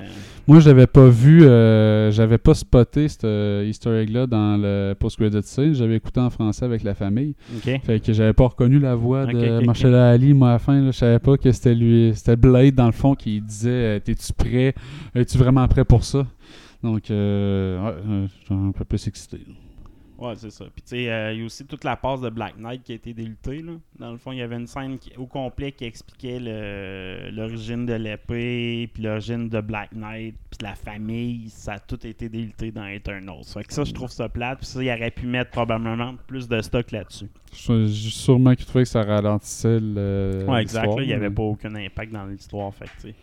Moi, je l'avais pas vu, euh, j'avais pas spoté ce easter egg-là dans le post-credit scene. J'avais écouté en français avec la famille. OK. Fait que j'avais pas reconnu la voix de ok, ok. Marshalla Ali, moi, à la fin. Je savais pas que c'était lui. C'était Blade, dans le fond, qui disait euh, T'es-tu prêt? Es-tu vraiment prêt pour ça? Donc, euh, ouais, euh, un peu plus excité. Ouais, c'est ça. Puis, tu sais, euh, il y a aussi toute la passe de Black Knight qui a été délutée. Là. Dans le fond, il y avait une scène qui- au complet qui expliquait l'origine de l'épée, puis l'origine de Black Knight, puis la famille. Ça a tout été déluté dans Eternals. Fait que ça, je trouve ça plate. Puis ça, il aurait pu mettre probablement plus de stock là-dessus. Sûrement qu'il trouvait que ça ralentissait le. ouais, exact. là, il n'y avait mais- pas aucun impact dans l'histoire. Fait que, tu sais.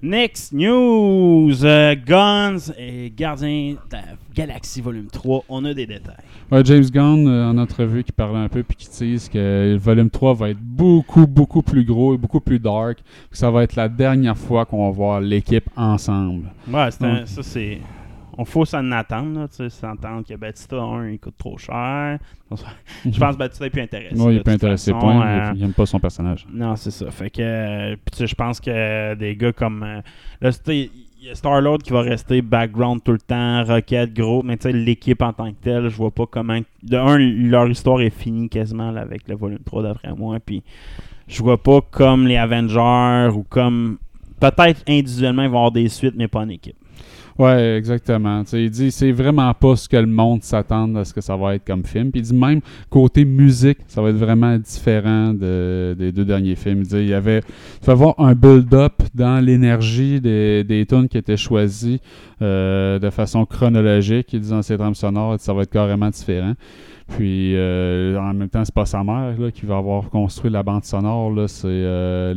Next news, euh, Guns et Gardiens de la Galaxie Volume 3, on a des détails. Ouais, James Gunn, euh, en entrevue, qui parlait un peu puis qui tease que le volume 3 va être beaucoup, beaucoup plus gros et beaucoup plus dark. Que ça va être la dernière fois qu'on va voir l'équipe ensemble. Ouais, un- Ouais. ça c'est. On faut s'en attendre, là, tu sais, s'entendre que Batista 1 il coûte trop cher. Je pense que Batista est plus intéressé. Non, il est pas intéressé, façon, point. euh, Il, aime pas son personnage. Non, c'est ça. Fait que. euh, je pense que des gars comme. euh, là, c'était- il y a Star-Lord qui va rester background tout le temps, Rocket, gros, mais tu sais, l'équipe en tant que telle, je vois pas comment. De un, leur histoire est finie quasiment là, avec le volume 3 d'après moi, puis je vois pas comme les Avengers ou comme. Peut-être individuellement, ils vont avoir des suites, mais pas en équipe. Ouais, exactement. Tu sais, il dit c'est vraiment pas ce que le monde s'attend à ce que ça va être comme film. Puis il dit même côté musique, ça va être vraiment différent de- des deux derniers films. Il dit il y avait il faut avoir un build-up dans l'énergie des, des tunes qui étaient choisies euh, de façon chronologique. Il dit dans ses drames sonores, ça va être carrément différent. Puis euh, en même temps, c'est pas sa mère là, qui va avoir construit la bande sonore. là, C'est euh,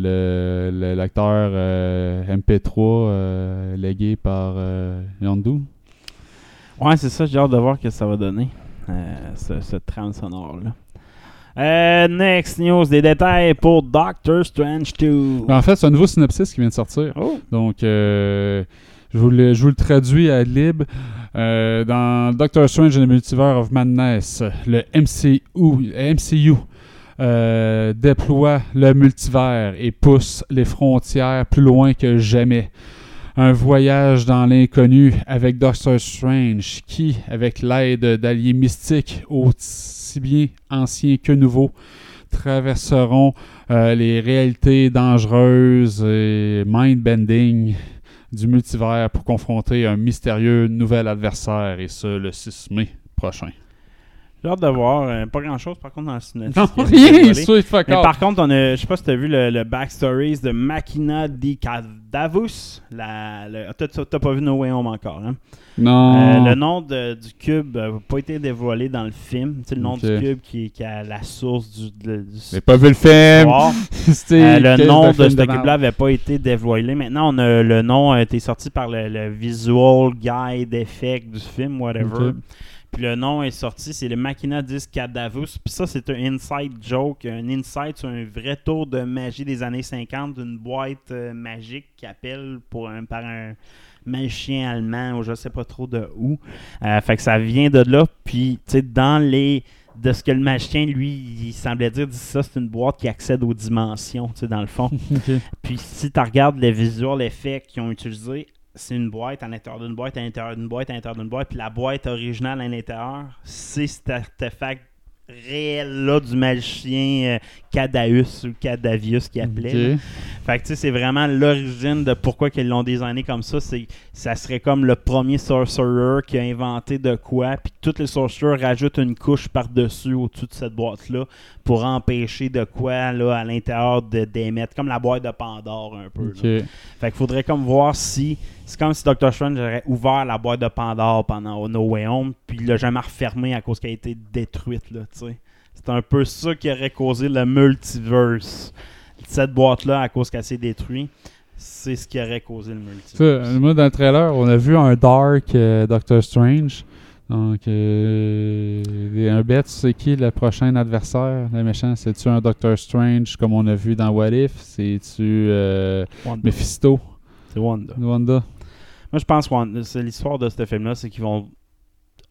le- l'acteur euh, MP3 euh, légué par Yondu. Ouais, c'est ça, j'ai hâte de voir ce que ça va donner, ce, ce trame sonore-là. Euh, next news, des détails pour Doctor Strange 2. Ben, en fait, c'est un nouveau synopsis qui vient de sortir. Oh. Donc, euh, je, vous le, je vous le traduis à lib. Euh, dans Doctor Strange and the Multiverse of Madness, le MCU, MCU euh, déploie le multivers et pousse les frontières plus loin que jamais. Un voyage dans l'inconnu avec Doctor Strange qui, avec l'aide d'alliés mystiques aussi bien anciens que nouveaux, traverseront euh, les réalités dangereuses et mind-bending du multivers pour confronter un mystérieux nouvel adversaire, et ce, le 6 mai prochain. J'ai hâte de voir. euh, pas grand-chose, par contre, dans le synopsis. Non, rien, fuck Mais par contre, on a, je sais pas si tu as vu le, le backstories de Machina di Cadavus. La, le- t'as, t'as- t'as pas vu No Way Home encore, hein? Non. Euh, le nom de- du cube n'a pas été dévoilé dans le film. C'est le nom du cube qui, qui a la source du, du J'ai pas vu le film. Euh, le nom de ce cube-là n'avait pas été dévoilé. Maintenant, on a, le nom a été sorti par le, le visual guide effect du film, whatever. Puis le nom est sorti, c'est le Machina 10 Cadavus. Puis ça, c'est un inside joke, un insight sur un vrai tour de magie des années 50 d'une boîte euh, magique qui appelle pour un, par un magicien allemand ou je sais pas trop de où. Euh, fait que ça vient de là. Puis, tu sais, dans les. De ce que le magicien, lui, il semblait dire, dit ça, c'est une boîte qui accède aux dimensions, tu sais, dans le fond. Puis si tu regardes les visual effects qu'ils ont utilisés, c'est une boîte à l'intérieur d'une boîte, à l'intérieur d'une boîte, à l'intérieur d'une boîte. Puis la boîte originale à l'intérieur, c'est cet artefact réel-là du magicien euh, ou Cadavius qui appelait. là. Fait que tu sais, c'est vraiment l'origine de pourquoi ils l'ont designé comme ça. C'est ça serait comme le premier sorcerer qui a inventé de quoi, puis tous les sorcerers rajoutent une couche par-dessus au-dessus de cette boîte-là pour empêcher de quoi là à l'intérieur de d'émettre, comme la boîte de Pandore un peu. là. Fait qu'il faudrait comme voir si c'est comme si Doctor Strange aurait ouvert la boîte de Pandore pendant No Way Home, puis il l'a jamais refermé à cause qu'elle a été détruite là, tu sais. C'est un peu ça qui aurait causé le multiverse. Cette boîte-là, à cause qu'elle s'est détruite, c'est ce qui aurait causé le multiverse. Moi, dans le trailer, on a vu un Dark euh, Doctor Strange. Donc, euh, un bet, tu sais qui le prochain adversaire, le méchant C'est-tu un Doctor Strange comme on a vu dans What If? C'est-tu euh. Mephisto? C'est Wanda. Wanda Moi, je pense que c'est l'histoire de ce film-là, c'est qu'ils vont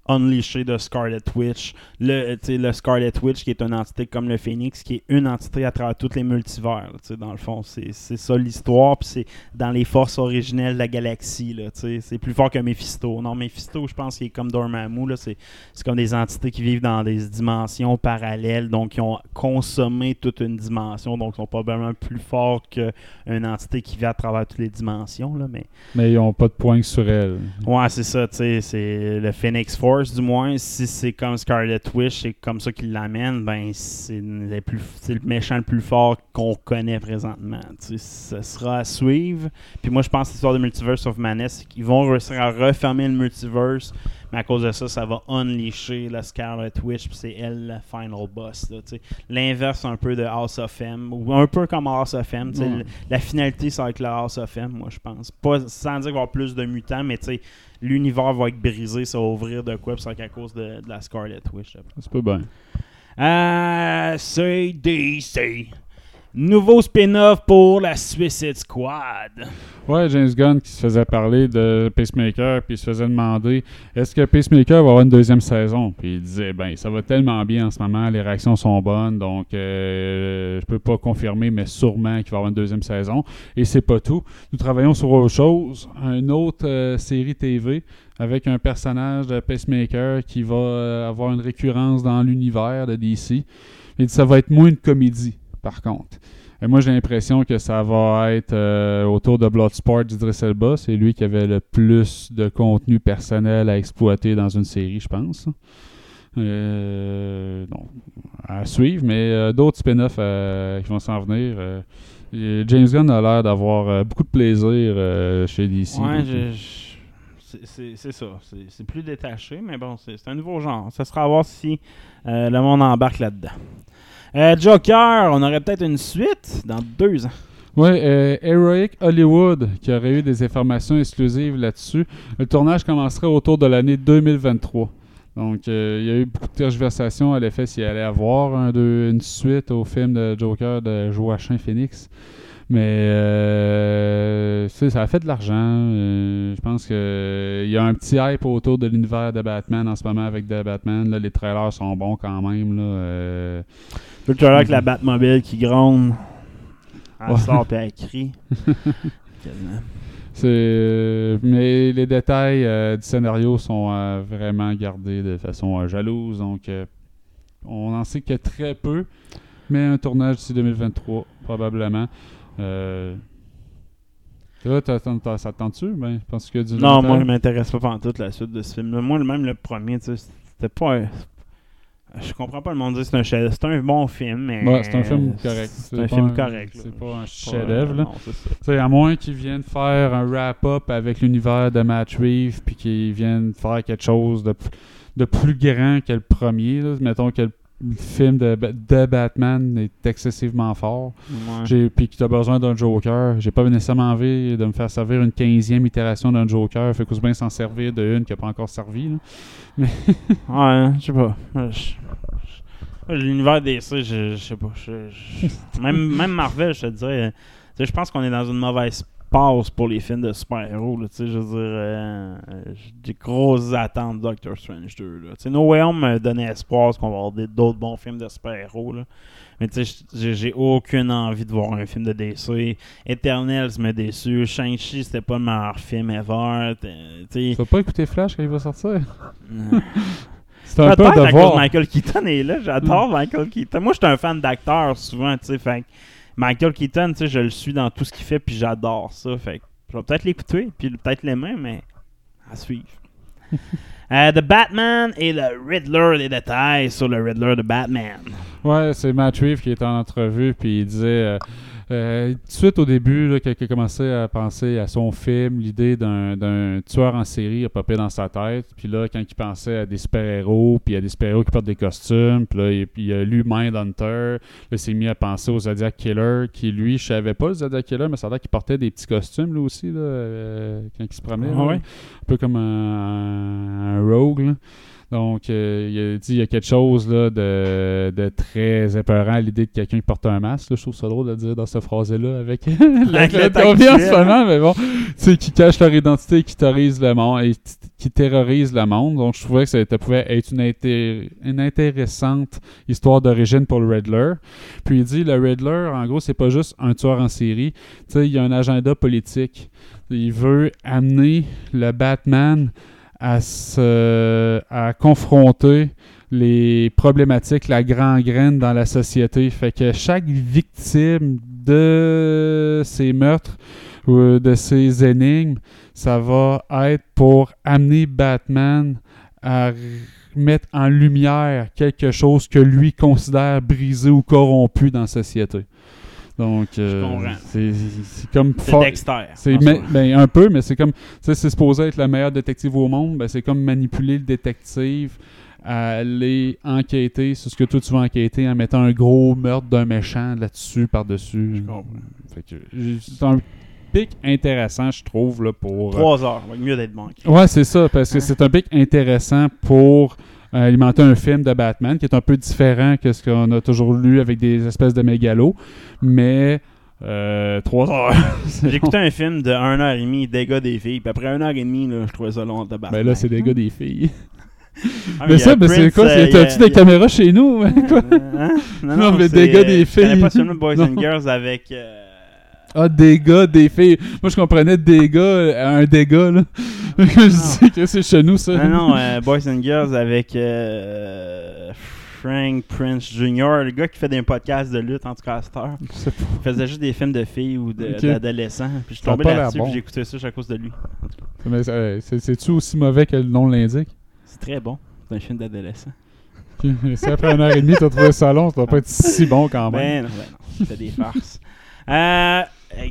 unleasher de Scarlet Witch. Le, sais, le Scarlet Witch qui est une entité comme le Phoenix, qui est une entité à travers tous les multivers. dans le fond, c'est ça l'histoire. Puis c'est dans les forces originelles de la galaxie. C'est plus fort que Mephisto. Non, Mephisto, je pense qu'il est comme Dormammu. C'est comme des entités qui vivent dans des dimensions parallèles, donc qui ont consommé toute une dimension, donc sont probablement plus forts qu'une entité qui vit à travers toutes les dimensions. Là, mais Mais ils ont pas de points sur elle. Ouais, c'est ça, c'est le Phoenix Force, du moins. Si c'est comme Scarlet Witch, c'est comme ça qu'il l'amène, ben c'est le, plus- le méchant le plus fort qu'on connaît présentement. Tu sais, ce sera à suivre. Puis moi, je pense que l'histoire de Multiverse of Madness, c'est qu'ils vont réussir à refermer le multiverse, mais à cause de ça, ça va unleasher la Scarlet Witch, puis c'est elle le final boss. tu sais. L'inverse un peu de House of M, ou un peu comme House of M. tu sais, La finalité, ça va être le House of M, moi, je pense. Pas, sans dire qu'il va y avoir plus de mutants, mais tu sais, l'univers va être brisé, ça va ouvrir de quoi, c'est à cause de, de la Scarlet Witch. C'est pas bien. C'est DC. Nouveau spin-off pour la Suicide Squad. Ouais, James Gunn qui se faisait parler de Pacemaker, puis se faisait demander est-ce que Pacemaker va avoir une deuxième saison? Puis il disait ben ça va tellement bien en ce moment, les réactions sont bonnes, donc euh, je peux pas confirmer, mais sûrement qu'il va avoir une deuxième saison. Et c'est pas tout. Nous travaillons sur autre chose, une autre euh, série TV avec un personnage de Pacemaker qui va euh, avoir une récurrence dans l'univers de DC. Dit ça va être moins une comédie, par contre. Et moi, j'ai l'impression que ça va être euh, autour de Bloodsport d'Idris Elba. C'est lui qui avait le plus de contenu personnel à exploiter dans une série, je pense. Euh, à suivre, mais euh, d'autres spin-offs euh, qui vont s'en venir. euh, James Gunn a l'air d'avoir euh, beaucoup de plaisir euh, chez DC. Ouais, c'est- ça. C'est plus détaché, mais bon, c'est un nouveau genre. Ça sera à voir si euh, le monde embarque là-dedans. Euh, Joker, on aurait peut-être une suite dans deux ans. Ouais, euh, Heroic Hollywood, qui aurait eu des informations exclusives là-dessus. Le tournage commencerait autour de l'année 2023. Donc, euh, il y a eu beaucoup de tergiversations à l'effet s'il allait avoir une suite au film de Joker de Joachim Phoenix. Mais euh, ça a fait de l'argent. Euh, je pense que il y a un petit hype autour de l'univers de Batman en ce moment avec The Batman. Là, les trailers sont bons quand même. Là, euh, Le trailer avec la Batmobile qui gronde. Elle Ouais. sort puis elle crie. C'est, euh, mais les détails euh, du scénario sont euh, vraiment gardés de façon euh, jalouse. Donc, euh, on en sait que très peu. Mais un tournage d'ici 2023, probablement. Euh, là, ça te tente-tu? Ben, je pense que du Non, moi, je m'intéresse pas toute la suite de ce film. Moi, même le premier, tu sais, c'était pas. un- Je comprends pas le monde dire que c'est un chef. C'est un bon film, mais. Ouais, c'est un film correct. C'est un pas film correct. C'est pas un chef-d'œuvre. à moins qu'ils viennent faire un wrap-up avec l'univers de Matt Reeves, puis qu'ils viennent faire quelque chose de, p- de plus grand que le premier. là. Mettons que le le film de, de Batman est excessivement fort. Ouais. Puis que tu as besoin d'un Joker. J'ai pas nécessairement envie de me faire servir une 15e itération d'un Joker. Fait qu'ose bien s'en servir de une qui n'a pas encore servi. là. Ouais, je sais pas. L'univers DC, je, sais pas. même, même Marvel, je te dirais. Je pense qu'on est dans une mauvaise passe pour les films de super-héros. là, tu sais, Je veux dire, euh, euh, j'ai des grosses attentes de Doctor Strange 2. Là. No Way Home me donnait espoir qu'on va avoir d'autres bons films de super-héros. Mais tu sais, j'ai- aucune envie de voir un film de DC. Eternals m'a déçu. Shang-Chi, c'était pas le meilleur film ever. Tu vas pas écouter Flash quand il va sortir? C'est un peu de Michael Keaton est là. J'adore Michael Keaton. Moi, je suis un fan d'acteur souvent, tu sais. Fait Michael Keaton, tu sais, je le suis dans tout ce qu'il fait, puis j'adore ça. Fait que je vais peut-être l'écouter, puis peut-être l'aimer, mais à suivre. Euh, The Batman et le Riddler, les détails sur le Riddler de Batman. Ouais, c'est Matt Reeves qui est en entrevue, puis il disait euh, euh, tout de suite au début, là, quand il a commencé à penser à son film, l'idée d'un, tueur en série a popé dans sa tête. Puis là, quand il pensait à des super-héros, puis à des super-héros qui portent des costumes, puis là, il, il a lu Mindhunter, là, il s'est mis à penser au Zodiac Killer, qui lui, je savais pas le Zodiac Killer, mais ça a l'air qu'il portait des petits costumes, lui aussi, là, euh, quand il se promenait. Ah là. ouais? Un peu comme un, un rogue, là. Donc, euh, il a dit il y a quelque chose là, de, de très épeurant à l'idée de quelqu'un qui porte un masque. là. Je trouve ça drôle de le dire dans cette phrase-là avec la Avec le lettre temps qu'on vit en actuel, ce moment, mais bon, tu sais, qui cache leur identité et qui terrorise le monde et qui terrorise le monde. Donc, je trouvais que ça, ça pouvait être une, inté- une intéressante histoire d'origine pour le Riddler. Puis il dit le Riddler, en gros, c'est pas juste un tueur en série. Tu sais, il y a un agenda politique. Il veut amener le Batman à se à confronter les problématiques, la gangrène dans la société. Fait que chaque victime de ces meurtres ou de ces énigmes, ça va être pour amener Batman à mettre en lumière quelque chose que lui considère brisé ou corrompu dans la société. Donc, euh, c'est c'est comme fort- Dexter. c'est ben, un peu, mais c'est comme, tu sais, c'est supposé être le meilleur détective au monde, ben, c'est comme manipuler le détective à aller enquêter sur ce que toi tu vas enquêter en mettant un gros meurtre d'un méchant là-dessus, par-dessus. Je comprends. C'est un pic intéressant, je trouve, là, pour... Trois heures. mieux d'être manqué. Ouais, c'est ça, parce que Hein? c'est un pic intéressant pour euh, alimenter un film de Batman qui est un peu différent que ce qu'on a toujours lu avec des espèces de mégalos, mais euh, trois heures. J'ai écouté un film de 1 heure et demie, Dégâts des filles, puis après 1 heure et demie, là, je trouvais ça long de Batman. Ben là, c'est des gars, des filles. Ah, mais a ça, ben c'est quoi? euh, T'as-tu a- des caméras chez nous? quoi? Hein? Non, mais des gars, des euh, Je filles. pas seulement Boys and. Girls avec. euh, Ah, des gars, des filles. Moi, je comprenais des gars, euh, un dégât, là. je dis que c'est chez nous, ça. Non, non, euh, Boys and Girls avec euh, Frank Prince Jr., le gars qui fait des podcasts de lutte en tout cas à cette heure. Il faisait juste des films de filles ou d'adolescents. Puis je l'air là-dessus bon. puis j'ai écouté ça à cause de lui. Mais, euh, c'est- C'est-tu aussi mauvais que le nom l'indique? C'est très bon. C'est un film d'adolescent. Si après une heure et demie, t'as trouvé ça long, ça doit pas être si bon quand même. Ben non, ben non. C'était des farces. Euh,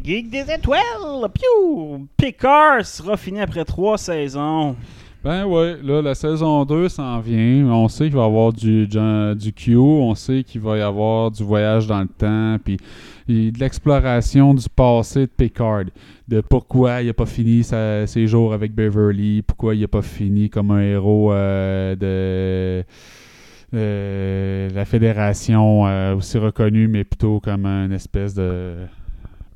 Geek des étoiles! Piou! Picard sera fini après trois saisons. Ben ouais, là, la saison 2 s'en vient. On sait qu'il va y avoir du, du, Q, on sait qu'il va y avoir du voyage dans le temps, puis de l'exploration du passé de Picard. De pourquoi il n'a pas fini sa- ses jours avec Beverly, pourquoi il n'a pas fini comme un héros euh, de euh, la Fédération, euh, aussi reconnu, mais plutôt comme une espèce de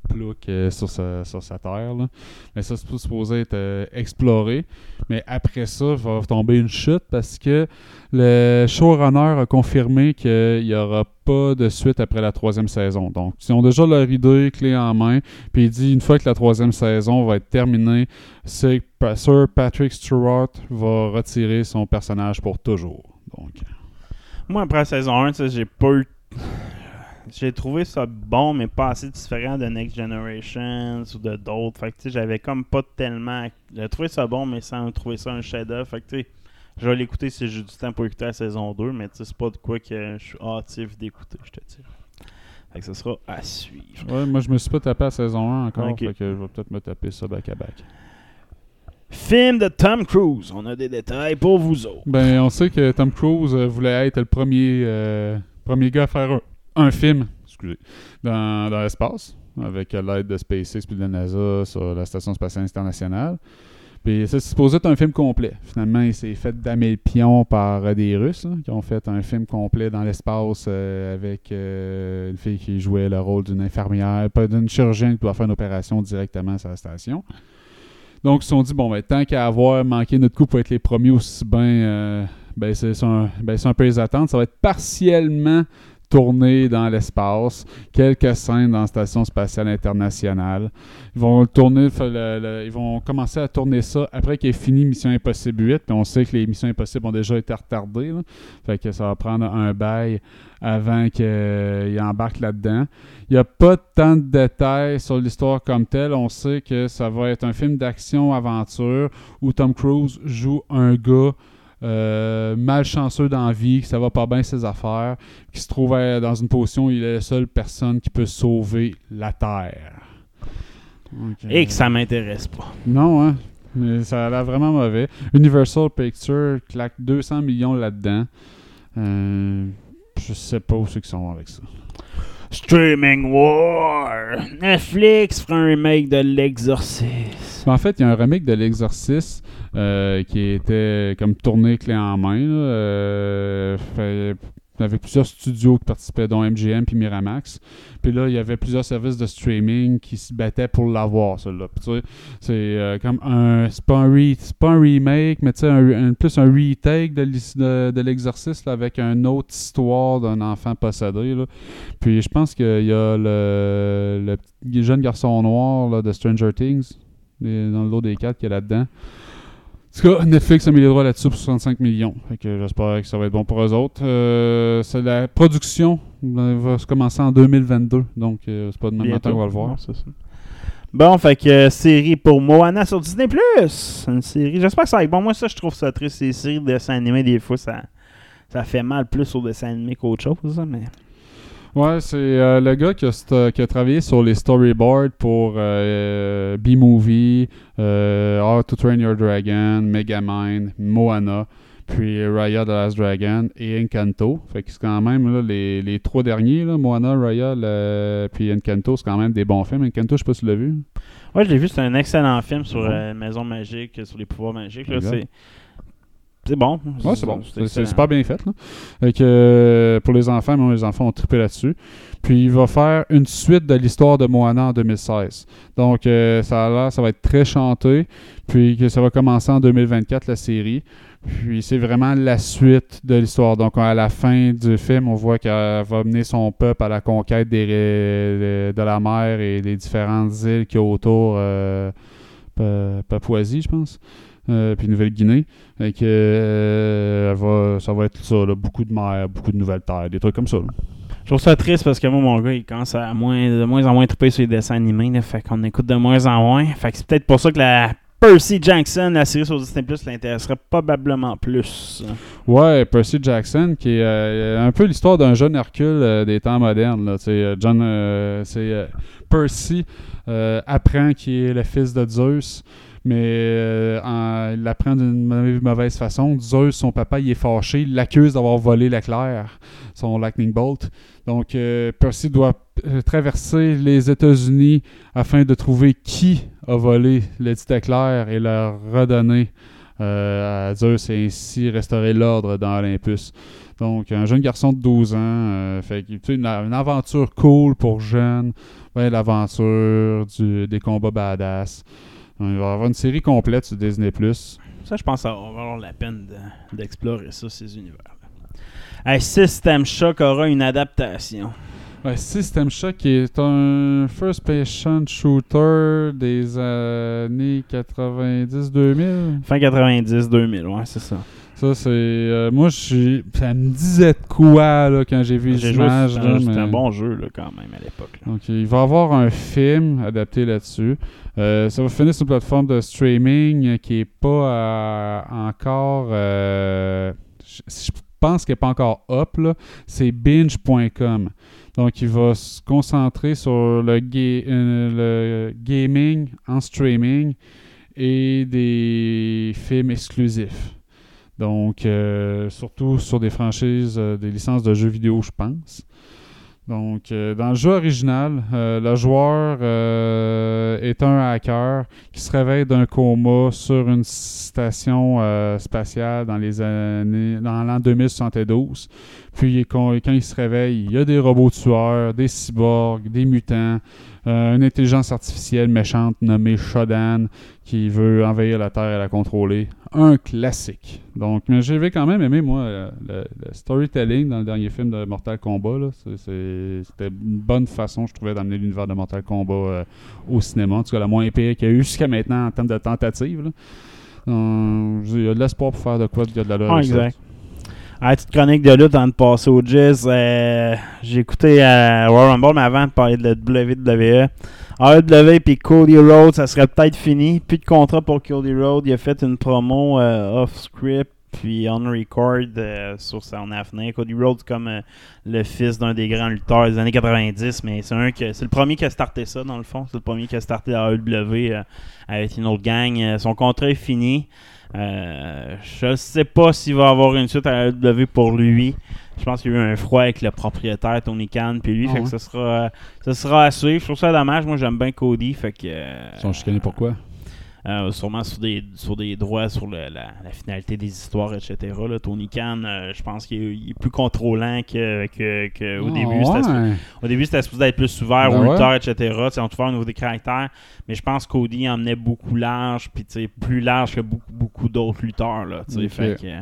plouc euh, sur, sa, sur sa terre. là. Mais ça, c'est supposé être euh, exploré. Mais après ça, va tomber une chute parce que le showrunner a confirmé qu'il n'y aura pas de suite après la troisième saison. Donc, ils ont déjà leur idée clé en main. Puis il dit, une fois que la troisième saison va être terminée, c'est Sir Patrick Stewart va retirer son personnage pour toujours. Donc, Moi, après saison 1, tu sais, j'ai pas eu. J'ai trouvé ça bon, mais pas assez différent de Next Generation ou de d'autres. Fait que, tu sais, j'avais comme pas tellement. J'ai trouvé ça bon, mais sans trouver ça un chef-d'œuvre. Fait que, tu sais, je vais l'écouter si j'ai du temps pour écouter la saison 2, mais tu sais, c'est pas de quoi que je suis hâtif d'écouter, je te dis. Fait que ce sera à suivre. ouais, moi, je me suis pas tapé à saison 1 encore. Fait que je vais peut-être me taper ça back-à-back. Film de Tom Cruise. On a des détails pour vous autres. Ben, on sait que Tom Cruise euh, voulait être le premier, euh, premier gars à faire un, un film excusez, dans, dans l'espace, avec l'aide de SpaceX puis de la NASA sur la Station spatiale internationale. Puis ça, c'est supposé être un film complet. Finalement, il s'est fait damer le pion par des Russes qui ont fait un film complet dans l'espace euh, avec euh, une fille qui jouait le rôle d'une infirmière, pas d'une chirurgienne qui doit faire une opération directement sur la station. Donc, ils se sont dit, bon, ben, tant qu'à avoir manqué notre coup pour être les premiers aussi bien, euh, ben, c'est un, ben, c'est un peu les attentes. Ça va être partiellement tourné dans l'espace, quelques scènes dans la Station spatiale internationale. Ils vont tourner, ils vont commencer à tourner ça après qu'il ait fini Mission Impossible 8, puis on sait que les Missions Impossibles ont déjà été retardées, fait que ça va prendre un bail avant qu'il embarque là-dedans. Il n'y a pas tant de détails sur l'histoire comme telle. On sait que ça va être un film d'action-aventure où Tom Cruise joue un gars euh, malchanceux dans la vie, que ça va pas bien ses affaires, qui se trouve euh, dans une position où il est la seule personne qui peut sauver la Terre. Donc, Et que ça m'intéresse pas. Non, hein. Mais ça a l'air vraiment mauvais. Universal Pictures claque 200 millions là-dedans. Euh, je sais pas où c'est qu'ils sont avec ça. Streaming War. Netflix fera un remake de L'Exorciste. En fait, il y a un remake de l'Exorciste euh, qui était comme tourné clé en main. là, euh, avec plusieurs studios qui participaient, dont MGM puis Miramax. Puis là, il y avait plusieurs services de streaming qui se battaient pour l'avoir. Puis tu sais, c'est euh, comme un. C'est pas un, remake, mais tu sais, plus un retake de, là, avec une autre histoire d'un enfant possédé. Là. Puis je pense qu'il y a le, jeune garçon noir là, de Stranger Things, dans le lot des quatre qui est là-dedans. En tout cas, Netflix a mis les droits là-dessus pour 65 millions. Fait que j'espère que ça va être bon pour eux autres. Euh, c'est la production euh, va se commencer en 2022. Donc, euh, c'est pas de même temps qu'on va le voir. Non, ça. Bon, fait que euh, série pour Moana sur Disney+. Une série. J'espère que ça va être bon. Moi, ça, je trouve ça triste. Ces séries de dessins animés, des fois, ça, ça fait mal plus au dessin animé qu'autre chose. ça, Mais... Ouais, c'est euh, le gars qui a, sta- qui a travaillé sur les storyboards pour euh, B-Movie, euh, How to Train Your Dragon, Megamind, Moana, puis Raya the Last Dragon et Encanto. Fait que c'est quand même là, les, les trois derniers, là, Moana, Raya, le- puis Encanto, c'est quand même des bons films. Encanto, je sais pas si tu l'as vu. Ouais, je l'ai vu. C'est un excellent film sur Ouais. euh, Maison Magique, sur les pouvoirs magiques. là. C'est bon. Ouais, c'est bon. C'est- super bien fait. Là. Fait que, euh, pour les enfants, moi, les enfants ont trippé là-dessus. Puis il va faire une suite de l'histoire de Moana en 2016. Donc euh, ça a l'air, ça va être très chanté. Puis que ça va commencer en 2024 la série. Puis c'est vraiment la suite de l'histoire. Donc à la fin du film, on voit qu'elle va mener son peuple à la conquête des, de, la mer et des différentes îles qu'il y a autour. euh, Pa- Papouasie, je pense. Euh, puis Nouvelle-Guinée. Fait que, euh, va- ça va être ça, là, beaucoup de mer, beaucoup de nouvelles terres, des trucs comme ça. là. Je trouve ça triste parce que moi, mon gars, il commence à moins, de moins en moins triper sur les dessins animés. Là, fait qu'on écoute de moins en moins. Fait que c'est peut-être pour ça que la Percy Jackson, la série sur Disney Plus l'intéresserait probablement plus. Ouais, Percy Jackson, qui est euh, un peu l'histoire d'un jeune Hercule euh, des temps modernes. Là. John, euh, c'est Percy apprend qu'il est le fils de Zeus, mais euh, il l'apprend d'une mau- mauvaise façon. Zeus, son papa, il est fâché, il l'accuse d'avoir volé l'éclair, son Lightning Bolt. Donc, euh, Percy doit euh, traverser les États-Unis afin de trouver qui a volé le dit éclair et le redonner à Zeus et ainsi restaurer l'ordre dans Olympus. Donc, un jeune garçon de 12 ans, fait une, aventure cool pour jeunes, l'aventure, des combats badass. Il va y avoir une série complète sur Disney+. Ça, je pense que ça va valoir la peine de- d'explorer ça, ces univers-là. Hey, System Shock aura une adaptation. Ouais, System Shock est un first-person shooter des années 90-2000. Fin 90-2000, ouais, c'est ça. Ça, c'est... euh, moi, je suis- ça me disait de quoi là, quand j'ai vu les images. c'était un, c'était mais- un bon jeu là, quand même à l'époque. Donc, il va y avoir un film adapté là-dessus. Euh, ça va finir sur une plateforme de streaming qui est pas euh, encore. je, pense qu'elle n'est pas encore up. là. C'est binge.com. Donc, il va se concentrer sur le, ga- le gaming en streaming et des films exclusifs. Donc, euh, surtout sur des franchises, euh, des licences de jeux vidéo, je pense. Donc, euh, dans le jeu original, le joueur est un hacker qui se réveille d'un coma sur une station spatiale dans les années dans l'an 2072. Puis quand, il se réveille, il y a des robots tueurs, des cyborgs, des mutants, une intelligence artificielle méchante nommée Shodan qui veut envahir la Terre et la contrôler. Un classique. Donc, mais j'avais quand même aimé, moi, euh, le, le storytelling dans le dernier film de Mortal Kombat. là. C'est- c'est- C'était une bonne façon, je trouvais, d'amener l'univers de Mortal Kombat euh, au cinéma. En tout cas, la moins épée qu'il y a eu jusqu'à maintenant en termes de tentatives. là. Euh, Il y a de l'espoir pour faire de quoi, il y a de la Ah, exact. Ah, petite chronique de lutte avant de passer au jazz. euh, J'ai écouté euh, Royal Rumble, mais avant de parler de la WWE. AEW puis Cody Rhodes, ça serait peut-être fini. Plus de contrat pour Cody Rhodes. Il a fait une promo euh, off-script puis on record euh, sur son avenir. Cody Rhodes comme euh, le fils d'un des grands lutteurs des années 90, mais c'est un que c'est le premier qui a starté ça dans le fond. C'est le premier qui a starté la AEW euh, avec une autre gang. Euh, son contrat est fini. Euh, je sais pas s'il va avoir une suite à la AEW pour lui. Je pense qu'il y a eu un froid avec le propriétaire Tony Khan puis lui, Ah fait ouais? que ce sera, ce sera à suivre. Je trouve ça dommage. Moi, j'aime bien Cody, fait que. euh, Ils sont chicanés pourquoi euh, sûrement sur des, sur des droits, sur le- la, la finalité des histoires, etc. là. Tony Khan, euh, je pense qu'il est, plus contrôlant que, que, que au Ah, début. Au début, c'était supposé être plus ouvert Ben aux ouais. lutteurs, etc. Tu sais, On te fait au niveau des caractères. Mais je pense Cody emmenait beaucoup large, puis plus large que beaucoup, beaucoup d'autres lutteurs. Là. Fait que, euh,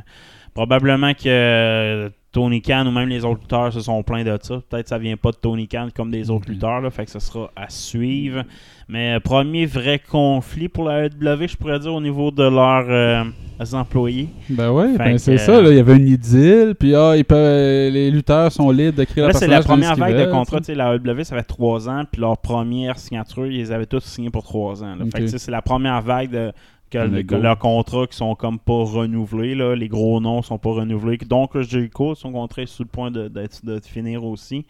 probablement que Tony Khan ou même les autres lutteurs se sont plaints de ça. Peut-être que ça vient pas de Tony Khan comme des autres Ok. lutteurs. Là, fait que ce sera à suivre. Mais euh, premier vrai conflit pour la AEW, je pourrais dire, au niveau de leurs euh, employés. Ben oui, ben c'est euh, ça. Là, il y avait une idylle, puis ah, ils peuvent- les lutteurs sont libres de créer leur c'est la première vague de sais, La AEW, ça fait trois ans, puis leur première signature, ils les avaient tous signés pour trois ans. là. Fait que, c'est la première vague de que, le- leurs contrats qui sont comme pas renouvelés. Là. Les gros noms sont pas renouvelés. Donc, Jericho, son contrat est sur le point de, de finir aussi.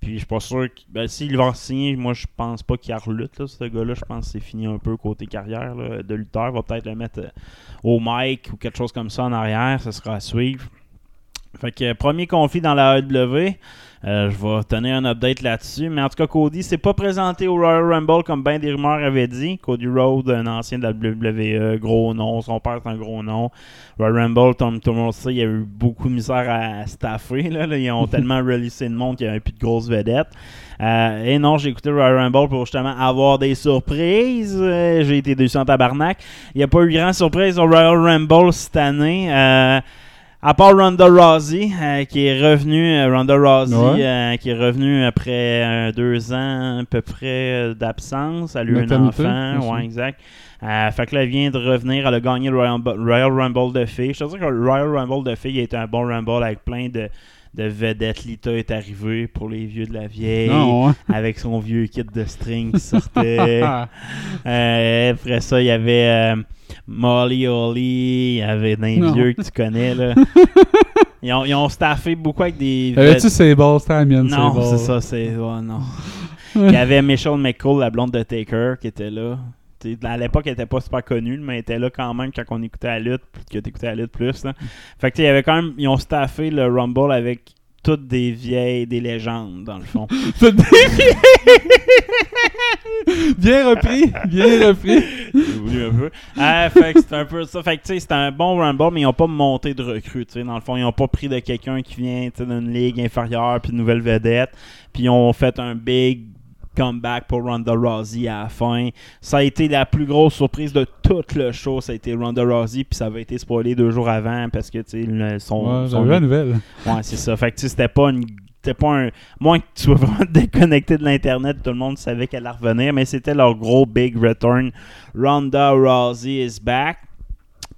Puis, je suis pas sûr que. Ben, s'il va signer, moi, je pense pas qu'il relutte, là, ce gars-là. Je pense que c'est fini un peu côté carrière là, de lutteur. Il va peut-être le mettre euh, au mic ou quelque chose comme ça en arrière. Ça sera à suivre. Fait que euh, premier conflit dans la AEW. Euh, je vais tenir un update là-dessus. Mais en tout cas, Cody s'est pas présenté au Royal Rumble comme ben des rumeurs avaient dit. Cody Rhodes, un ancien de la WWE, gros nom. Son père est un gros nom. Royal Rumble, Tom tout le monde sait, il y a eu beaucoup de misère à staffer. Là, Là, ils ont tellement releasé de monde qu'il n'y avait plus de grosses vedettes. Euh, et non, j'ai écouté le Royal Rumble pour justement avoir des surprises. Euh, j'ai été déçu en tabarnak. Il n'y a pas eu grand surprise au Royal Rumble cette année. Euh, à part Ronda Rousey, euh, qui est revenu, euh, Ronda Rousey, Ouais. euh, qui est revenu après euh, deux ans à peu près d'absence. Elle a eu un enfant, ouais, exact. Fait que là, elle vient de revenir. Elle a gagné le Royal, Royal Rumble de filles. Je te dis que le Royal Rumble de filles été un bon Rumble avec plein de, de vedettes. Lita est arrivée pour les vieux de la vieille. Non? Avec son vieux kit de string qui sortait. Euh, après ça, il y avait euh, Molly Holly. Il y avait des vieux que tu connais. Là. ils, ont, ils ont staffé beaucoup avec des. Avais-tu balles? C'était la mienne, Non, c'est ça, c'est. ouais, non. Il y avait Michelle McCool, la blonde de Taker, qui était là. À l'époque, elle était pas super connue, mais elle était là quand même quand on écoutait la lutte, puis que t'écoutais la lutte plus. Là. Fait que il y avait quand même. Ils ont staffé le Rumble avec toutes des vieilles, des légendes, dans le fond. C'est bien repris, bien repris. J'ai voulu un peu. Ah, fait que c'est un peu ça. Fait que tu sais, c'était un bon Rumble, mais ils ont pas monté de recrues. tu sais. Dans le fond, ils ont pas pris de quelqu'un qui vient tu sais, d'une ligue inférieure puis de nouvelle vedette. Puis ils ont fait un big comeback pour Ronda Rousey à la fin. Ça a été la plus grosse surprise de tout le show. Ça a été Ronda Rousey, puis ça avait été spoilé deux jours avant parce que tu sais, son, Ouais, son- la nouvelle. Ouais, c'est ça. Fait que tu sais, c'était pas une. C'était pas un. Moins que tu sois vraiment déconnecté de l'Internet, tout le monde savait qu'elle allait revenir, mais c'était leur gros big return. Ronda Rousey is back.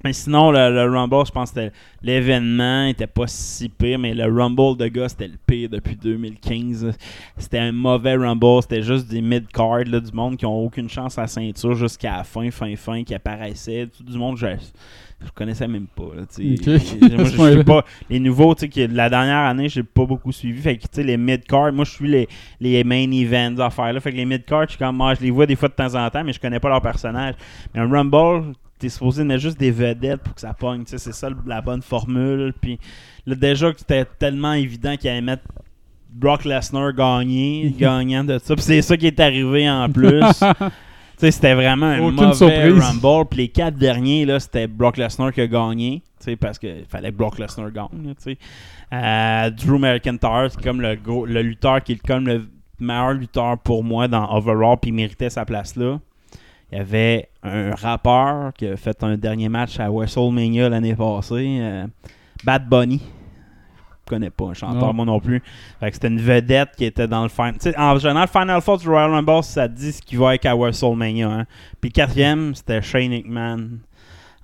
Mais sinon, le, le Rumble, je pense que l'événement était pas si pire, mais le Rumble de gars, c'était le pire depuis 2015. C'était un mauvais Rumble, c'était juste des mid-cards, du monde qui ont aucune chance à la ceinture jusqu'à la fin, fin, fin, qui apparaissait. Tout du monde, je, je connaissais même pas. là. Moi, je pas les nouveaux, tu sais, la dernière année, j'ai pas beaucoup suivi. Fait que, tu sais, les mid-cards, moi, je suis les, les main events, affaires là. Fait que les mid-cards, je comme, moi, je les vois des fois de temps en temps, mais je connais pas leur personnage. Mais un Rumble, t'es supposé mettre juste des vedettes pour que ça pogne, c'est ça la bonne formule. Puis là, déjà que c'était tellement évident qu'il allait mettre Brock Lesnar gagner, gagnant de ça. Puis c'est ça qui est arrivé en plus. C'était vraiment un Aucune mauvais surprise. Rumble. Puis les quatre derniers, là, c'était Brock Lesnar qui a gagné. Parce qu'il fallait que Brock Lesnar gagne. Euh, Drew McIntyre, c'est comme le, gros- le lutteur qui est comme le meilleur lutteur pour moi dans Overall. Puis il méritait sa place là. Il y avait un rappeur qui a fait un dernier match à WrestleMania l'année passée. euh, Bad Bunny. Je connais pas un chanteur, Non. moi non plus. Fait que c'était une vedette qui était dans le final. En général, Final Four du Royal Rumble, ça dit ce qui va être à WrestleMania. hein. Puis le quatrième, c'était Shane McMahon.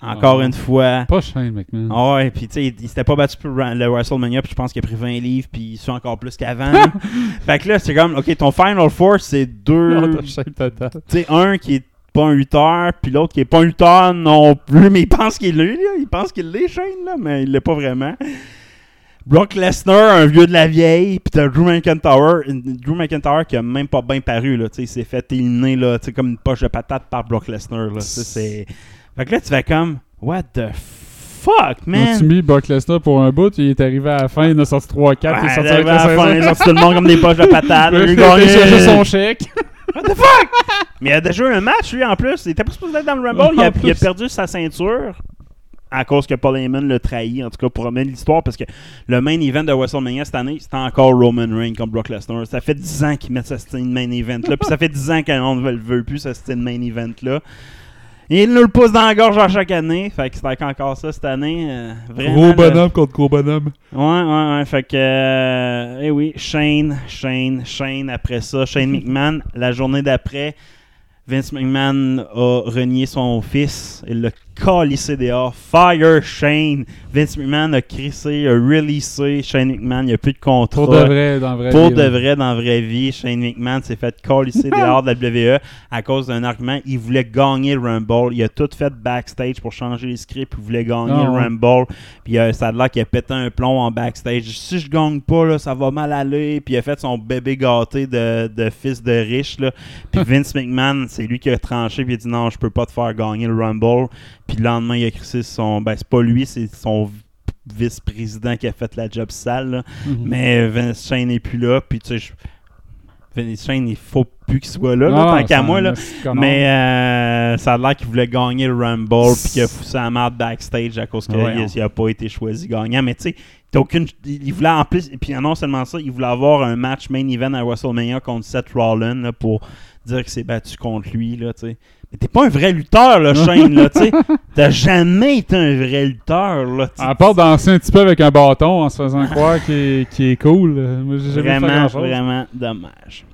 Encore Ah. une fois. Pas Shane McMahon. Ah ouais, puis tu sais, il, il s'était pas battu pour le WrestleMania, puis je pense qu'il a pris 20 livres, puis il suit encore plus qu'avant. fait que là, c'est comme, ok, ton Final Four, c'est deux. Non, t'as Shane total. Tu sais, un qui est pas un lutteur, puis l'autre qui est pas un lutteur non plus, mais il pense qu'il l'est, là. Il pense qu'il l'est, Shane, là, mais il l'est pas vraiment. Brock Lesnar, un vieux de la vieille, puis t'as Drew McIntyre, Drew McIntyre qui a même pas bien paru, là, tu sais, il s'est fait éliminer, là, tu sais, comme une poche de patate par Brock Lesnar, là, tu sais, c'est... Fait que là, tu fais comme, what the fuck, man? As-tu mis Brock Lesnar pour un bout? Il est arrivé à la fin, il a sorti 3-4, il est sorti avec la fin, il a sorti tout le monde comme des poches de patate, Il a gagné. son chèque. What the fuck? Mais il a déjà eu un match, lui, en plus. Il était pas supposé être dans le Rumble. Il a, il perdu sa ceinture à cause que Paul Heyman l'a trahi, en tout cas, pour remettre l'histoire. Parce que le main event de WrestleMania cette année, c'était encore Roman Reigns comme Brock Lesnar. Ça fait 10 ans qu'ils mettent ce style main event-là. Puis ça fait 10 ans que on ne le veut plus, ce style main event-là. Et il nous le pousse dans la gorge à chaque année. Fait que c'était encore ça cette année. euh, vraiment. Gros bonhomme contre gros bonhomme. Ouais, ouais, ouais. Fait que, euh, eh oui, Shane, Shane, Shane. Après ça, Shane McMahon, la journée d'après, Vince McMahon a renié son fils. Il l'a calissé dehors. Fire Shane. Vince McMahon a crissé, a releasé Shane McMahon. Il n'y a plus de contrat. Pour de vrai, dans la vraie Pour vie, de là. vrai, dans la vraie vie, Shane McMahon s'est fait calisser dehors de la WWE à cause d'un argument. Il voulait gagner le Rumble. Il a tout fait backstage pour changer les scripts. Il voulait gagner Ah le ouais. Rumble. Puis euh, ça a l'air qu'il a pété un plomb en backstage. Si je gagne pas, là, ça va mal aller. Puis il a fait son bébé gâté de, de fils de riche. Là. Puis Vince McMahon, c'est lui qui a tranché. Puis il a dit non, je peux pas te faire gagner le Rumble. Puis le lendemain, il a crissé son. Ben, c'est pas lui, c'est son vice-président qui a fait la job sale. là. Mhm. Mais Vince Shane n'est plus là. Puis tu sais, Vince Shane, il faut plus qu'il soit là, là, Ah, tant qu'à moi. Là. Mais euh, ça a l'air qu'il voulait gagner le Rumble. Puis qu'il a foutu sa merde backstage à cause qu'il Ouais, n'a a pas été choisi gagnant. Mais tu sais, aucune. Il voulait en plus. Puis non seulement ça, il voulait avoir un match main event à WrestleMania contre Seth Rollins là, pour dire qu'il s'est battu contre lui. Là, tu sais. Mais t'es pas un vrai lutteur, là, Shane. là, tu sais. T'as jamais été un vrai lutteur. Là, tu sais. À part danser un petit peu avec un bâton en se faisant croire qu'il est, cool, moi j'ai jamais fait Vraiment, vraiment dommage.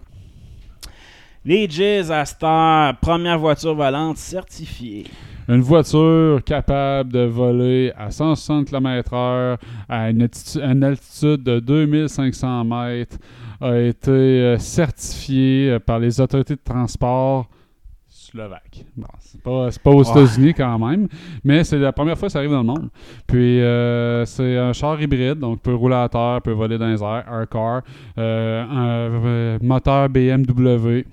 Les Jizz à Star, première voiture volante certifiée. Une voiture capable de voler à 160 km/h à une altitude de 2500 mètres a été euh, certifiée euh, par les autorités de transport slovaques. Bon, c'est pas, aux Ouais. États-Unis quand même, mais c'est la première fois que ça arrive dans le monde. Puis euh, c'est un char hybride, donc peut rouler à terre, peut voler dans les airs, un car, euh, un moteur BMW.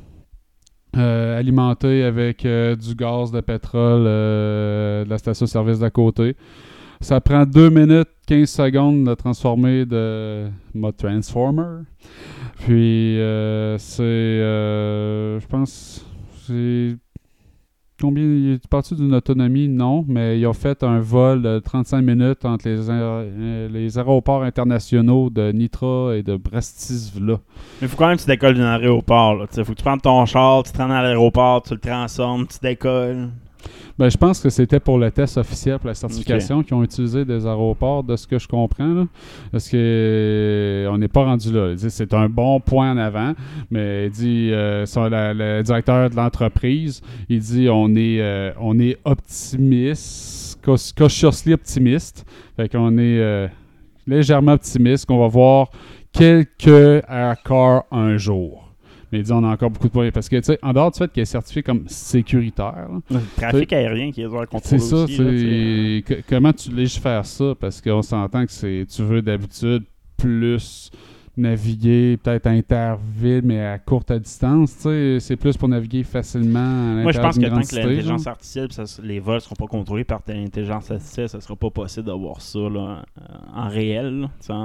euh, alimenté avec du gaz de pétrole de la station-service d'à côté. Ça prend 2 minutes 15 secondes de transformer de mode Transformer. Puis euh, c'est, euh, je pense, c'est combien, tu parles d'une autonomie? Non, mais ils ont fait un vol de 35 minutes entre les, euh, les aéroports internationaux de Nitra et de Bratislava. Mais faut quand même que tu décolles d'un aéroport. Là. Il faut que tu prennes ton char, tu te rends à l'aéroport, tu le transformes, tu décolles. Ben, je pense que c'était pour le test officiel pour la certification qu'ils ont utilisé des aéroports, de ce que je comprends. Là. Parce que euh, on n'est pas rendu là. C'est un bon point en avant, mais il dit euh, la- le directeur de l'entreprise, il dit on est euh, on est optimiste, cautiously optimiste. Fait qu'on est euh, légèrement optimiste qu'on va voir quelques aircars un jour. Mais il dit on a encore beaucoup de points. Parce que, tu sais, en dehors du fait qu'il est certifié comme sécuritaire, là, Le trafic aérien qui est à contrôler c'est ça, aussi, là, que- comment tu légifères ça? Parce qu'on s'entend que c'est tu veux d'habitude plus naviguer peut-être interville mais à courte distance, tu sais, c'est plus pour naviguer facilement à Moi, je pense que tant que l'intelligence artificielle, ça- les vols ne seront pas contrôlés par l'intelligence artificielle, ça sera pas possible d'avoir ça là, euh, en réel, en,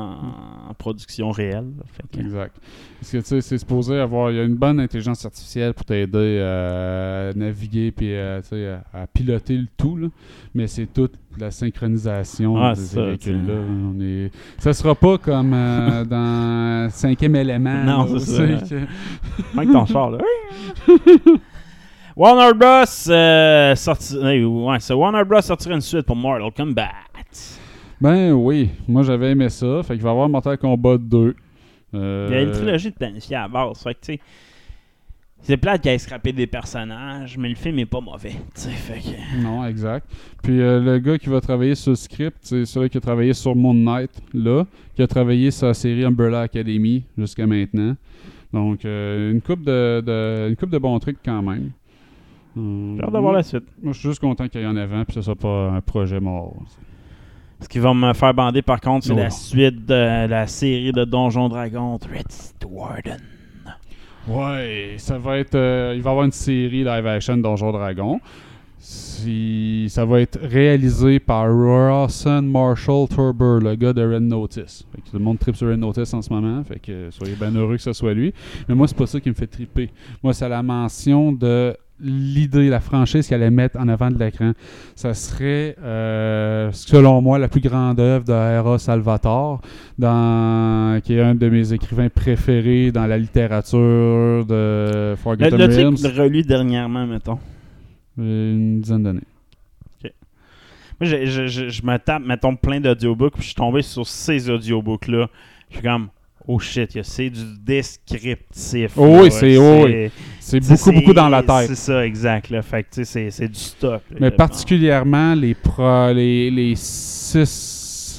en production réelle. Fait Exact. Parce que c'est supposé avoir il y a une bonne intelligence artificielle pour t'aider à naviguer puis à, sais, à, à piloter le tout là. mais c'est toute la synchronisation Ah, de ces ça, véhicules là. tu On est ça sera pas comme euh, dans cinquième élément. Non, c'est ça. que- Avec ton char, là. Warner Bros. euh, sorti... ouais, c'est Warner Bros. sortira une suite pour Mortal Kombat. Ben oui, moi j'avais aimé ça. Fait qu'il va y avoir Mortal Kombat 2. Euh, Il y a une trilogie de planifiée à la base. Fait que, tu sais, c'est plate qu'il ait scrappé des personnages, mais le film est pas mauvais. Fait que... Non, exact. Puis euh, le gars qui va travailler sur le script, c'est celui qui a travaillé sur Moon Knight, là, qui a travaillé sur la série Umbrella Academy jusqu'à maintenant. Donc, euh, une coupe de, de- une coupe de bons trucs quand même. Hum, J'ai hâte d'avoir la suite. Moi, je suis juste content qu'il y en avant, puis que ce soit pas un projet mort. Ce qui va me faire bander, par contre, c'est Oh. la suite de la série de Donjon Dragon, Threats to Warden. Ouais, ça va être. euh, il va y avoir une série live action Donjon Dragon. Si, ça va être réalisé par Rawson Marshall Turber, le gars de Red Notice. Fait que tout le monde tripe sur Red Notice en ce moment. Fait que soyez bien heureux que ce soit lui. Mais moi, c'est pas ça qui me fait triper. Moi, c'est la mention de l'idée, la franchise qu'elle allait mettre en avant de l'écran. Ça serait, euh, selon moi, la plus grande œuvre de Hera Salvatore, dans, qui est un de mes écrivains préférés dans la littérature de Forgotten L'as-tu Realms. relu dernièrement, mettons? Une dizaine d'années. Moi, je, je, je, je me tape, mettons, plein d'audiobooks, puis je suis tombé sur ces audiobooks-là. Je suis comme, oh shit, c'est du descriptif. Oh oui, c'est- oh oui. C'est beaucoup, beaucoup dans la C'est tête. ça, exact. Là. Fait que, c'est, c'est du stock. là. Mais particulièrement les, pro, les, les six,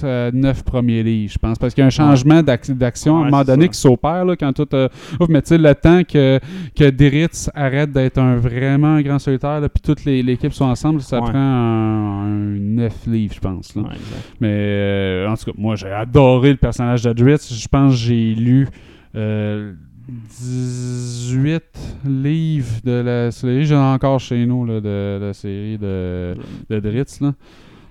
euh, neuf premiers livres, je pense. Parce qu'il y a un changement d'ac- d'action à un moment donné ça. qui s'opère quand tout. euh, ouf, mais tu sais, le temps que, que arrête d'être un vraiment un grand solitaire, puis toute les- l'équipe sont ensemble, ça Ouais. prend un, un neuf livres, je pense. là. Ouais, exact. Mais euh, en tout cas, moi, j'ai adoré le personnage de Dritz. Je pense que j'ai lu euh, 18 livres de la série. J'en ai encore chez nous là, de la série de, de Dritz. Là.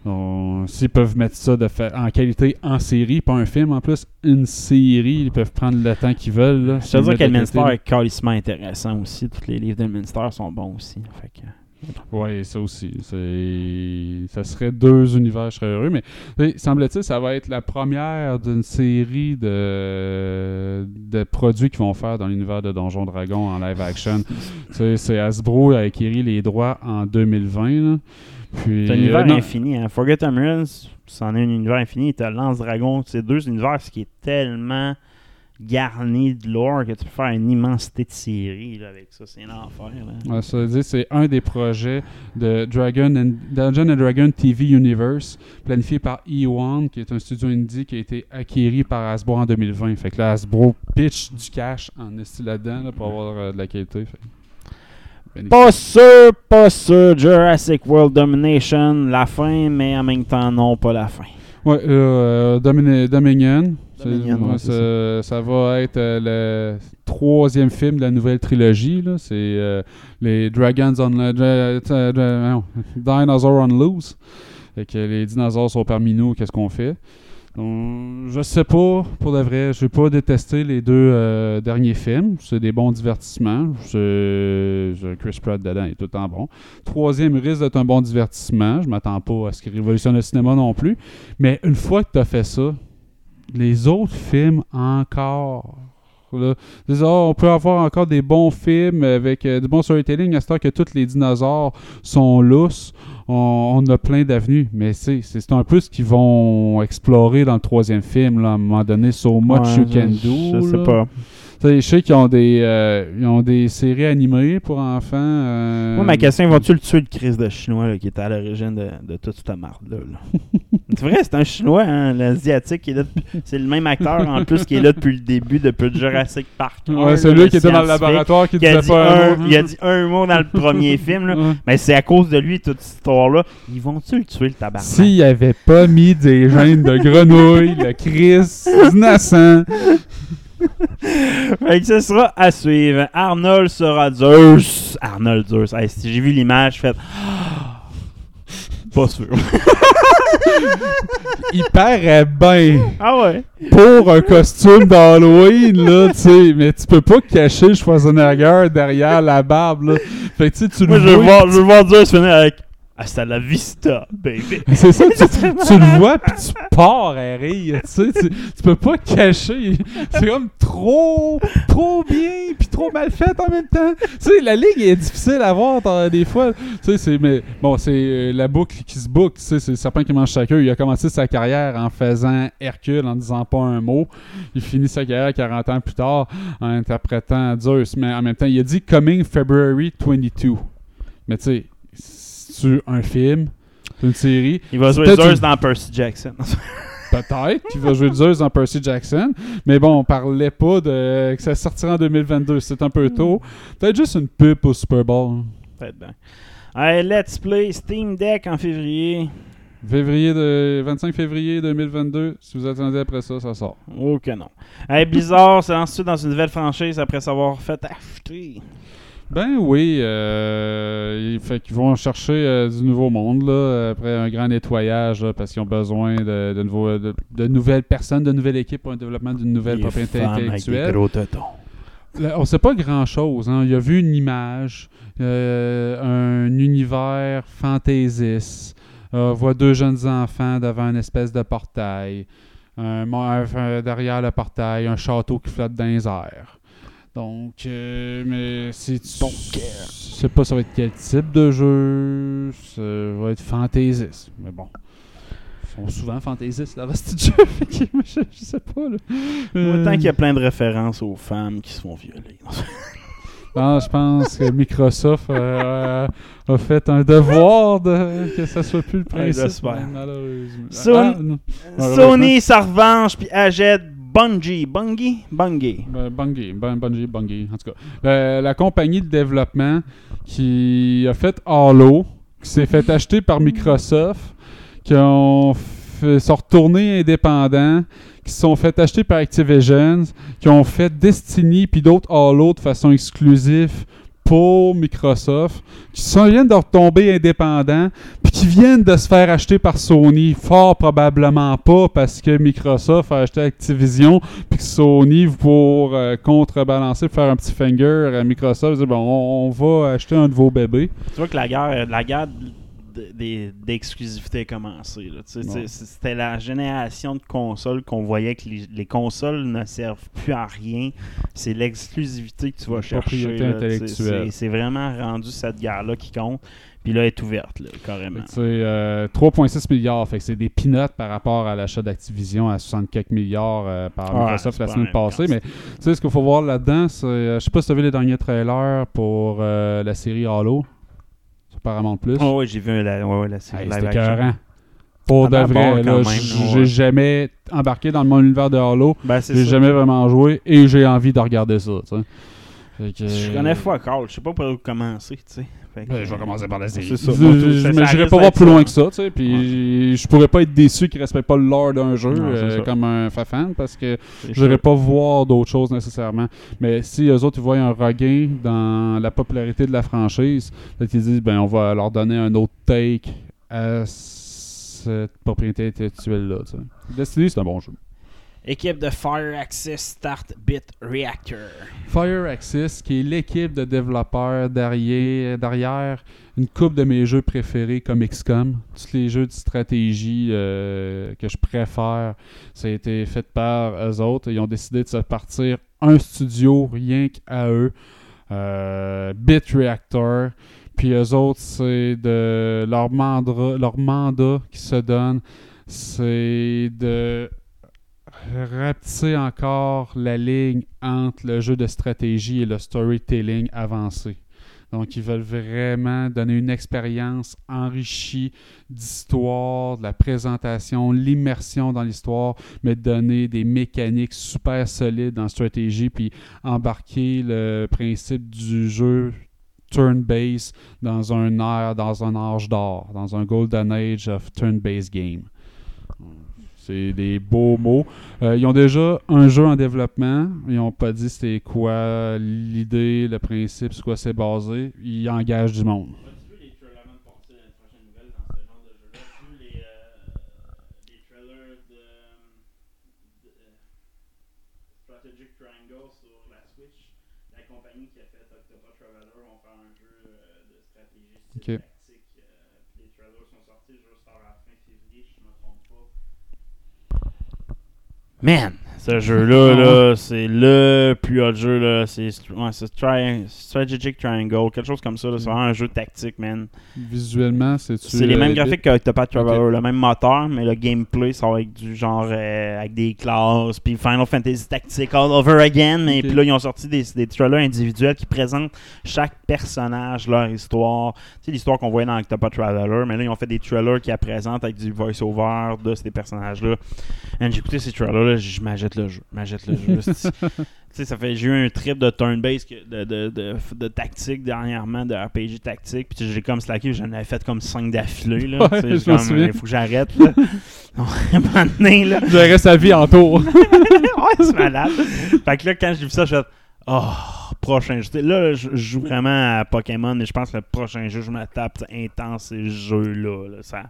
Donc, S'ils peuvent mettre ça de fa- en qualité en série, pas un film en plus, une série, ils peuvent prendre le temps qu'ils veulent. Là, Je te dire qu'Elminster est calissement intéressant aussi. Tous les livres d'Elminster sont bons aussi. Fait que... Oui, ça aussi. Ça serait deux univers, je serais heureux. Mais semble-t-il, ça va être la première d'une série de... de produits qu'ils vont faire dans l'univers de Donjon Dragon en live action. C'est Hasbro a acquis les droits en 2020. là. Puis, C'est un univers euh, infini. Hein. Forgotten Realms, c'en est un univers infini. T'as Lance Dragon. C'est deux univers ce qui est tellement garni de lore que tu peux faire une immensité de séries là, avec ça. C'est un enfer. Là. Ouais, ça veut dire c'est un des projets de Dragon and, Dungeon and Dragon TV Universe, planifié par E1, qui est un studio indie qui a été acquis par Hasbro en 2020. Fait que là, Hasbro pitch du cash en esti là-dedans là, pour avoir euh, de la qualité. Fait. Pas sûr, pas sûr. Jurassic World Domination, la fin, mais en même temps, non, pas la fin. Ouais, euh, Domini- Dominion. Ouais, ça, ça va être euh, le troisième film de la nouvelle trilogie. là. C'est euh, les Dragons on Dra- non, Dinosaurs on Loose. Fait que les dinosaures sont parmi nous, qu'est-ce qu'on fait? Donc, je sais pas, pour de vrai, je vais pas détester les deux euh, derniers films. C'est des bons divertissements. Chris Pratt dedans, est tout le temps bon. Troisième risque d'être un bon divertissement. Je m'attends pas à ce qu'il révolutionne le cinéma non plus. Mais une fois que tu as fait ça, les autres films encore. là, on peut avoir encore des bons films avec euh, du bon storytelling à ce que tous les dinosaures sont lousses. On, on a plein d'avenues, mais c'est c'est un peu ce qu'ils vont explorer dans le troisième film, là, à un moment donné, So Much Ouais, You je- Can Do. Je sais là. pas. Tu sais, Je sais qu'ils ont, des, euh, ils ont des séries animées pour enfants. euh, Moi, ma question, vont-tu le tuer le Chris de Chinois là, qui était à l'origine de, de toute cette marde-là? là? c'est vrai, c'est un Chinois, hein, l'Asiatique qui est là. depuis- C'est le même acteur en plus qui est là depuis le début, depuis le Jurassic Park. Ouais, un, c'est là, lui le qui était dans le laboratoire qui disait dit pas un, mot. il a dit un mot dans le premier film, là. Ouais. mais c'est à cause de lui, toute cette histoire-là. Ils vont-tu le tuer, le tabarnak? S'il avait pas mis des gènes de grenouille, le Chris innocent. Fait que ce sera à suivre. Arnold sera Zeus. Arnold Zeus. Hey, si j'ai vu l'image, je fais. Pas sûr. Il paraît bien ah ouais? pour un costume d'Halloween, là, tu sais. Mais tu peux pas cacher Schwarzenegger derrière la barbe, là. Fait que tu sais, tu Moi, le je veux voir, je veux voir Zeus finir avec. Hasta la vista, baby. C'est ça, tu, tu le vois puis tu pars à rire, tu sais, tu, tu peux pas cacher. C'est comme trop, trop bien puis trop mal fait en même temps. Tu sais, la ligne est difficile à voir des fois. Tu sais, c'est mais bon, c'est euh, la boucle qui se boucle. Tu sais, c'est le serpent qui mange queue. Il a commencé sa carrière en faisant Hercule, en disant pas un mot. Il finit sa carrière 40 ans plus tard en interprétant Zeus, mais en même temps, il a dit Coming February 22. Mais tu sais, un film, une série? Il va jouer Zeus une- dans Percy Jackson. Peut-être qu'il va jouer Zeus dans Percy Jackson. Mais bon, on parlait pas de que ça sortira en 2022. C'est un peu tôt. Peut-être juste une pub au Super Bowl. Peut-être bien. Allez, let's play Steam Deck en février. Février de 25 février 2022. Si vous attendez après ça, ça sort. Oh que non. Hey, Blizzard se lance dans une nouvelle franchise après s'avoir fait acheter? Ben oui, euh, fait qu'ils vont chercher euh, du nouveau monde là, après un grand nettoyage là, parce qu'ils ont besoin de, de, nouveaux- de- de nouvelles personnes, de nouvelles équipes pour un développement d'une nouvelle Les propriété femmes avec des intellectuelle. gros tétons. Là, on sait pas grand chose. Hein. Il a vu une image, euh, un univers fantaisiste. Euh, on voit deux jeunes enfants devant une espèce de portail. Un- derrière le portail, un château qui flotte dans les airs. Donc, euh, mais c'est. Je sais pas ça va être quel type de jeu? Ça va être fantaisiste. Mais bon. Ils sont souvent fantaisistes, reste du jeu. Je, je sais pas, là. Moi, Euh, tant qu'il y a plein de références aux femmes qui se font violer. Non, je pense que Microsoft euh, a fait un devoir de que ça soit plus le Ouais, principe. malheureusement. Ah, non. Sony sa revanche puis achète Bungie. Bungie? Bungie. Ben, Bungie, ben, Bungie, Bungie, en tout cas. La, la compagnie de développement qui a fait Halo, qui s'est fait acheter par Microsoft, qui ont fait, sont qui se sont fait acheter par Activision, qui ont fait Destiny puis d'autres Halo de façon exclusive pour Microsoft, qui sont, viennent de retomber indépendants, puis qui viennent de se faire acheter par Sony, fort probablement pas parce que Microsoft a acheté Activision, puis que Sony, pour euh, contrebalancer, faire un petit finger à Microsoft, dit, bon, on, on va acheter un de vos bébés. Tu vois que la guerre, la guerre d'exclusivité a commencé. C'était la génération de consoles qu'on voyait que les, les consoles ne servent plus à rien. C'est l'exclusivité que tu vas chercher. C'est vraiment rendu cette guerre-là qui compte. Puis là, elle est ouverte, là, carrément. Euh, 3,6 milliards, fait que c'est des peanuts par rapport à l'achat d'Activision à 64 milliards euh, par Ouais, Microsoft la pas semaine passée. Mais tu sais, ce qu'il faut voir là-dedans, c'est. euh, je sais pas si tu as vu les derniers trailers pour euh, la série Halo sur Paramount Plus. Oh, oui, j'ai vu la, ouais, la série Hey, C'était. Pour de Ça a l'air vrai, bon là, quand même, j- ouais. j'ai jamais embarqué dans le monde univers de Halo. Ben, J'ai jamais vraiment joué et j'ai envie de regarder ça. que, Je connais fuck all. Je sais pas par où commencer, tu sais. Fait que- Ben, je vais commencer par la série. C'est ça. Je- Moi, risque pas voir plus loin que ça, tu sais. Puis je pourrais pas être déçu qu'il respecte pas le lore d'un jeu Non, euh, comme un fan parce que je pas voir d'autres choses nécessairement. Mais si eux autres ils voient un regain dans la popularité de la franchise, là, ils disent ben on va leur donner un autre take à cette propriété intellectuelle là. Destiny c'est un bon jeu. Équipe de Fire Access Start Bit Reactor. Fire qui est l'équipe de développeurs derrière, une coupe de mes jeux préférés comme XCOM. Tous les jeux de stratégie euh, que je préfère, ça a été fait par eux autres. Ils ont décidé de se partir un studio rien qu'à eux. Euh, Bit Reactor. Puis eux autres, c'est de leur leur mandat qui se donne, c'est de rapetisser encore la ligne entre le jeu de stratégie et le storytelling avancé. Donc, ils veulent vraiment donner une expérience enrichie d'histoire, de la présentation, l'immersion dans l'histoire, mais donner des mécaniques super solides la stratégie, puis embarquer le principe du jeu turn-based dans un ère, dans un âge d'or, dans un golden age of turn-based game. C'est des beaux mots. Euh, ils ont déjà un jeu en développement. Ils n'ont pas dit c'était quoi l'idée, le principe, sur quoi c'est basé. Ils engagent du monde. Man, ce jeu-là, là, c'est le plus hot jeu. là. C'est ouais, c'est tri- Strategic Triangle, quelque chose comme ça. là. C'est vraiment un jeu tactique, man. Visuellement, c'est C'est les mêmes graphiques qu'Octopath Traveler, le même moteur, mais le gameplay, ça va être du genre euh, avec des classes, puis Final Fantasy Tactique all over again. Ok. puis là, ils ont sorti des, des trailers individuels qui présentent chaque personnage, leur histoire. Tu sais, l'histoire qu'on voyait dans Octopath Traveler, mais là, ils ont fait des trailers qui la présentent avec du voice-over de ces personnages-là. J'ai écouté ces trailers-là, je m'achète le jeu. M'achète le ça fait j'ai eu un trip de turn-based que- de, de, de, de tactique dernièrement, de RPG tactique, puis j'ai comme slacké, j'en avais fait comme 5 d'affilée. là. Ouais, je comme. Il faut que j'arrête. là. Là. J'aurais sa vie en tour. ouais, c'est malade. Fait que là, quand j'ai vu ça, je fait Oh, prochain jeu. Là, je joue vraiment à Pokémon, mais je pense que le prochain jeu, je me tape intense ces jeux-là. là. Ça.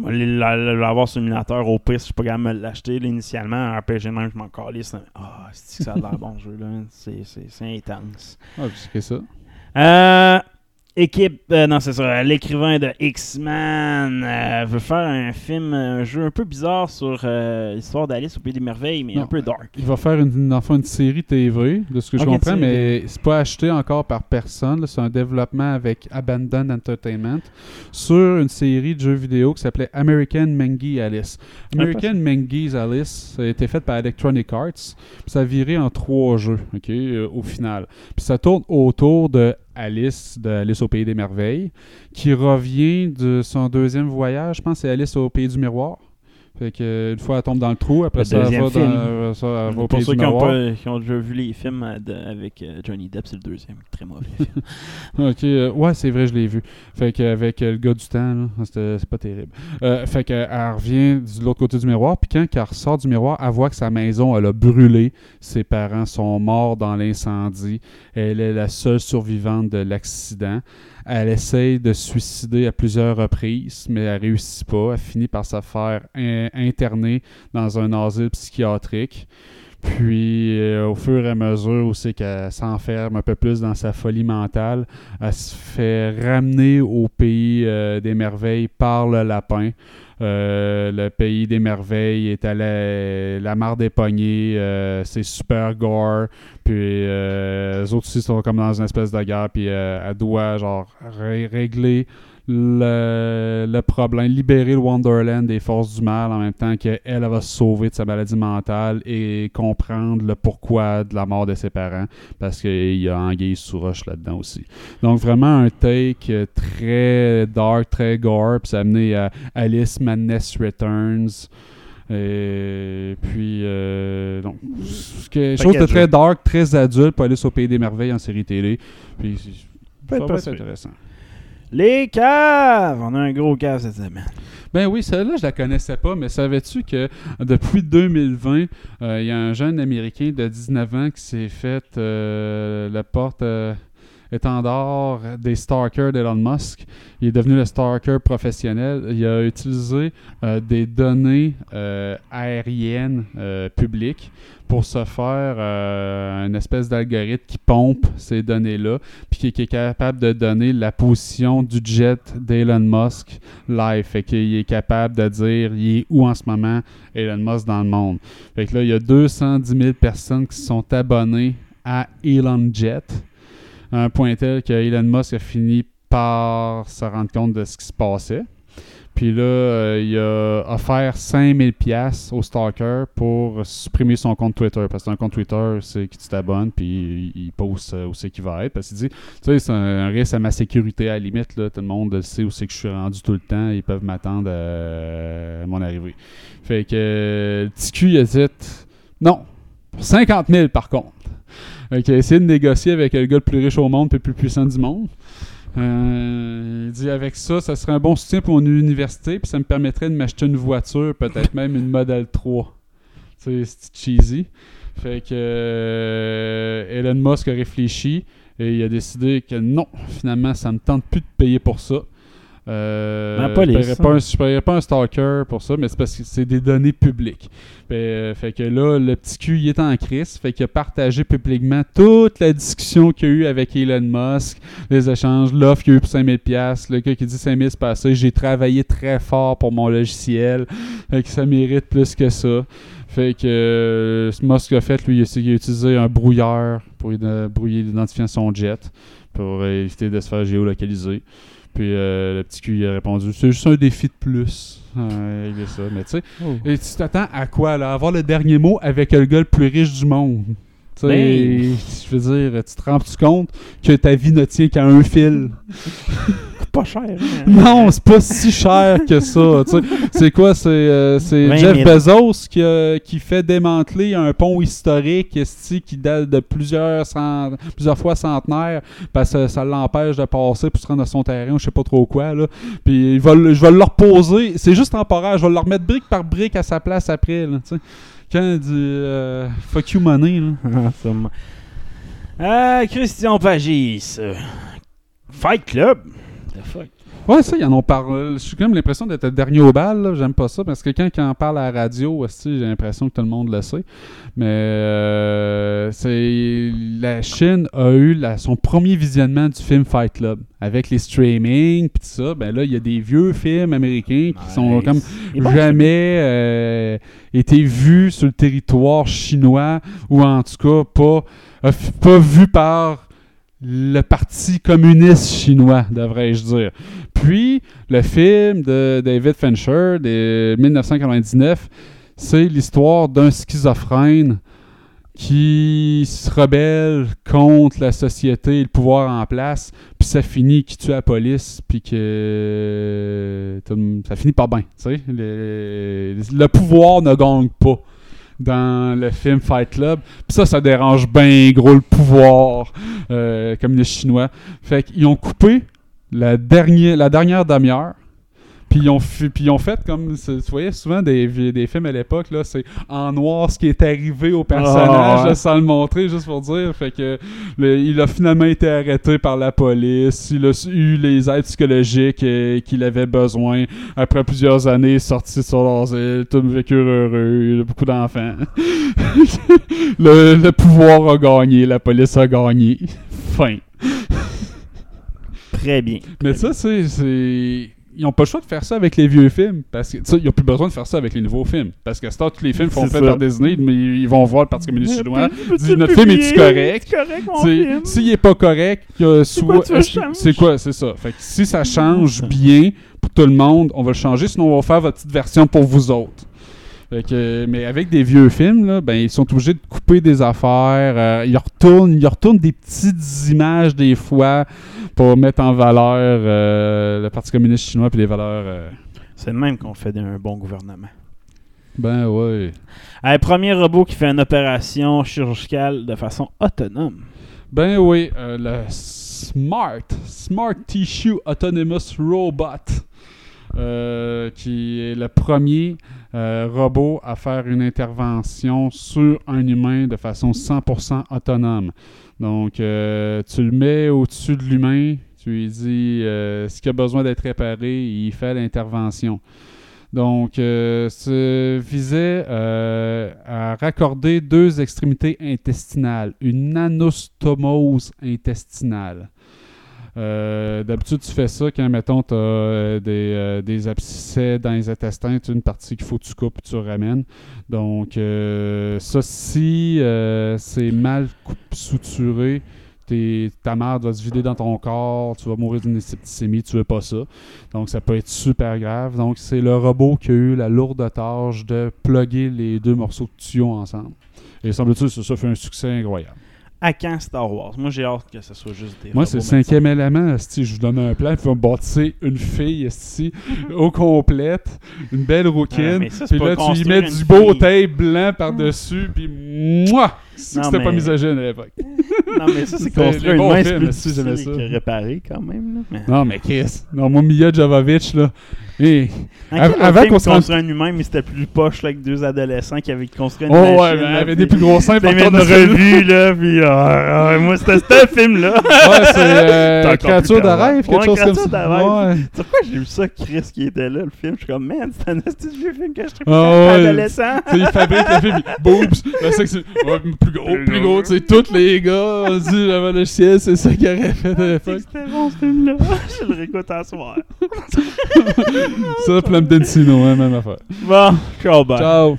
L'avoir sur l'émulateur au pire, si je suis pas capable de me l'acheter là, initialement, un RPG même, je m'en calisse. Ah, c'est que ça a l'air bon jeu, là. C'est- intense. Ouais, c'est ça. Euh, équipe, euh, non, c'est ça. L'écrivain de X-Men euh, veut faire un film, un jeu un peu bizarre sur euh, l'histoire d'Alice au Pays des Merveilles, mais Non. un peu dark. Il va faire une, enfin, une série TV, de ce que je comprends, mais c'est pas acheté encore par personne. C'est un développement avec Abandon Entertainment sur une série de jeux vidéo qui s'appelait American Mengi Alice. American Mengi's Alice a été fait par Electronic Arts. puis ça a viré en trois jeux, ok, au final. Puis ça tourne autour de Alice, de Alice au Pays des Merveilles, qui revient de son deuxième voyage. Je pense que c'est Alice au Pays du Miroir. Fait que, une fois elle tombe dans le trou, après Le ça, elle deuxième va, film. dans, ça, elle va au Pour ceux qui ont, pas, qui ont déjà vu les films euh, de- avec euh, Johnny Depp, c'est le deuxième. Très mauvais film. Ok, euh, ouais, c'est vrai, je l'ai vu. Fait qu'avec le gars du temps, c'était- c'est pas terrible. Euh, fait qu'elle elle revient de l'autre côté du miroir, puis quand elle ressort du miroir, elle voit que sa maison, elle a brûlé. Ses parents sont morts dans l'incendie. Elle est la seule survivante de l'accident. Elle essaye de se suicider à plusieurs reprises, mais elle réussit pas. Elle finit par se faire in- interner dans un asile psychiatrique. Puis, euh, au fur et à mesure où qu'elle s'enferme un peu plus dans sa folie mentale, elle se fait ramener au pays euh, des merveilles par le lapin. Euh, le pays des merveilles est à la, la mare des poignées, euh, c'est super gore, puis euh, les autres aussi sont comme dans une espèce de guerre, puis euh, elle doit genre ré- régler le, le problème, libérer le Wonderland des forces du mal en même temps qu'elle elle va se sauver de sa maladie mentale et comprendre le pourquoi de la mort de ses parents parce qu'il y a Anguille sous roche là-dedans aussi. Donc vraiment un take euh, très dark, très gore, puis ça a amené à Alice Madness Returns. Et puis, euh, donc, quelque chose de très dark, très adulte pour Alice au Pays des Merveilles en série télé. Puis, ça va être intéressant. Les caves! On a un gros cave cette semaine. Ben oui, celle-là, je la connaissais pas, mais savais-tu que depuis 2020, euh, il y a un jeune Américain de 19 ans qui s'est fait euh, la porte euh, étendard des Stalkers d'Elon Musk. Il est devenu le Stalker professionnel. Il a utilisé des données aériennes publiques pour se faire euh, une espèce d'algorithme qui pompe ces données-là, puis qui, est capable de donner la position du jet d'Elon Musk live. Fait qu'il est capable de dire il est où en ce moment Elon Musk dans le monde. Fait que là, il y a 210 000 personnes qui sont abonnées à Elon Jet, à un point tel que Elon Musk a fini par se rendre compte de ce qui se passait. Puis là, euh, il a offert 5000 pièces au stalker pour supprimer son compte Twitter. Parce que un compte Twitter, c'est que tu t'abonnes, puis il, il poste euh, où c'est qu'il va être. Parce qu'il dit, tu sais, c'est un, risque à ma sécurité à la limite. Là, tout le monde sait où c'est que je suis rendu tout le temps. Ils peuvent m'attendre à, à mon arrivée. Fait que euh, le petit cul, il dit, non, 50 000 par contre. Fait qu'il a essayé de négocier avec le gars le plus riche au monde, puis le plus puissant du monde. Euh, il dit avec ça, ça serait un bon soutien pour mon université, puis ça me permettrait de m'acheter une voiture, peut-être même une Model 3. Tu sais, c'est cheesy. Fait que euh, Elon Musk a réfléchi et il a décidé que non, finalement, ça me tente plus de payer pour ça. Euh, je paierais hein. pas un- je paierais pas un stalker pour ça, mais c'est parce que c'est des données publiques. Fait, euh, fait que là, le petit cul, il est en crise. Fait qu'il a partagé publiquement toute la discussion qu'il y a eu avec Elon Musk, les échanges, l'offre qu'il y a eu pour 5000 pièces, le gars qui dit 5000 c'est pas assez, j'ai travaillé très fort pour mon logiciel, fait que ça mérite plus que ça. Fait que euh, Musk a fait, lui, qu'il a utilisé un brouilleur pour brouiller l'identifiant de son jet pour éviter de se faire géolocaliser. Puis euh, le petit cul il a répondu c'est juste un défi de plus. Euh, il est ça. Mais tu sais, Oh. et tu t'attends à quoi là? Avoir le dernier mot avec le gars le plus riche du monde. Tu sais, Ben. je veux dire, tu te rends-tu compte que ta vie ne tient qu'à un fil? pas cher. hein? Non, c'est pas si cher que ça. tu sais. C'est quoi C'est euh, c'est 20 Jeff 000. Bezos qui, a- qui fait démanteler un pont historique esti, qui date de plusieurs, cent- plusieurs fois centenaire parce que ça l'empêche de passer pour se rendre à son terrain ou je sais pas trop quoi. Là. Puis il va je vais le reposer. C'est juste temporaire. Je vais le remettre brique par brique à sa place après. Là, tu sais. Quand il dit euh, fuck you money, là. Ah. Euh, Christian Pagis. euh, Fight Club. The fuck? Ouais, ça, ils en ont parlé. J'ai quand même l'impression d'être le dernier au bal. J'aime pas ça parce que quand, quand on parle à la radio, aussi, j'ai l'impression que tout le monde le sait. Mais euh, c'est la Chine a eu la- son premier visionnement du film Fight Club avec les streaming puis tout ça. Ben là, il y a des vieux films américains qui sont Nice. comme est bon, jamais euh, été vus sur le territoire chinois ou en tout cas pas euh, pas vus par le Parti communiste chinois, devrais-je dire. Puis, le film de David Fincher de 1999, c'est l'histoire d'un schizophrène qui se rebelle contre la société et le pouvoir en place, puis ça finit qu'il tue la police, puis que ça finit pas bien. Le, le pouvoir ne gagne pas dans le film Fight Club. Puis ça, ça dérange bien gros le pouvoir euh, comme les Chinois. Fait qu'ils ont coupé la dernière, la dernière demi-heure Puis ils ont, puis ils ont fait comme. Tu voyais souvent des, des films à l'époque, là, c'est en noir ce qui est arrivé au personnage, ouais. là, sans le montrer, juste pour dire. Fait que le- il a finalement été arrêté par la police. Il a eu les aides psychologiques euh, qu'il avait besoin. Après plusieurs années, sorti sur leurs îles, tout vécu heureux, il a beaucoup d'enfants. le, le pouvoir a gagné, la police a gagné. Fin. Très bien. Mais ça, c'est. Ils n'ont pas le choix de faire ça avec les vieux films. Parce que, ils n'ont plus besoin de faire ça avec les nouveaux films. Parce que ça, tous les films sont faits par Disney, mais ils vont voir le Parti communiste chinois. Peux-tu Dis, le notre film est-tu publier? correct? S'il est pas correct, soit. euh? C'est quoi, c'est ça. Fait que si ça change bien pour tout le monde, on va le changer, sinon on va faire votre petite version pour vous autres. Que, mais avec des vieux films, là, ben, ils sont obligés de couper des affaires. euh, ils, retournent, ils retournent des petites images des fois pour mettre en valeur euh, le Parti communiste chinois puis les valeurs. euh, C'est le même qu'on fait d'un bon gouvernement. Ben. Un premier robot qui fait une opération chirurgicale de façon autonome. Ben oui, le Smart, Smart Tissue Autonomous Robot, qui est le premier robot à faire une intervention sur un humain de façon 100% autonome. Donc, euh, tu le mets au-dessus de l'humain, tu lui dis euh, ce qui a besoin d'être réparé, il fait l'intervention. Donc, euh, visait euh, à raccorder deux extrémités intestinales, une anostomose intestinale. Euh, D'habitude, tu fais ça quand, mettons, tu as des, euh, des dans les intestins, tu une partie qu'il faut que tu coupes et tu ramènes. Donc, euh, ça, si euh, c'est mal suturé, ta mère doit se vider dans ton corps, tu vas mourir d'une septicémie, tu veux pas ça. Donc, ça peut être super grave. Donc, c'est le robot qui a eu la lourde tâche de plugger les deux morceaux de tuyau ensemble. Et semble-t-il, ça, ça fait un succès incroyable. À quand Star Wars? Moi, j'ai hâte que ce soit juste des Moi, c'est le cinquième élément. esti, je vous donne un plan, puis on bâtir une fille ici, au complète, une belle rouquine. ça, c'est puis là, tu y mets du beau fille. tape blanc par-dessus, puis moi! C'est que Non, c'était pas mais- misogyne à l'époque. Non, mais ça, c'est C'est des une main, c'est plus difficile ça. que réparer quand même. Là. Mais... Non, mais Chris. Non, moi, Mia Jovovich, là. Quel avant film qu'on se construire un humain, mais c'était plus poche là, avec deux adolescents qui avaient construit une Oh, ouais, machine. là, avait puis- des plus gros seins par une revue, là, puis ah, ah, moi, c'était ce film-là. Ouais, c'est euh, Créature plus de rêve, quelque Ouais, chose comme ça. Ouais. C'est pourquoi j'ai vu ça, Chris, qui était là, le film? Je suis comme, man, c'est un petit vieux film que je trouve ouais. adolescent. Tu sais, il fabrique le film, il- boobs, le sexe, ouais, plus gros, plus gros, tu sais, tous les gars, on se dit, le ciel, c'est ça qu'il aurait fait à l'époque. C'était bon, ce film-là. Je le réécoute à soir. Ça, Plum Densino, hein, même affaire. Bon, ciao, bye. Ciao.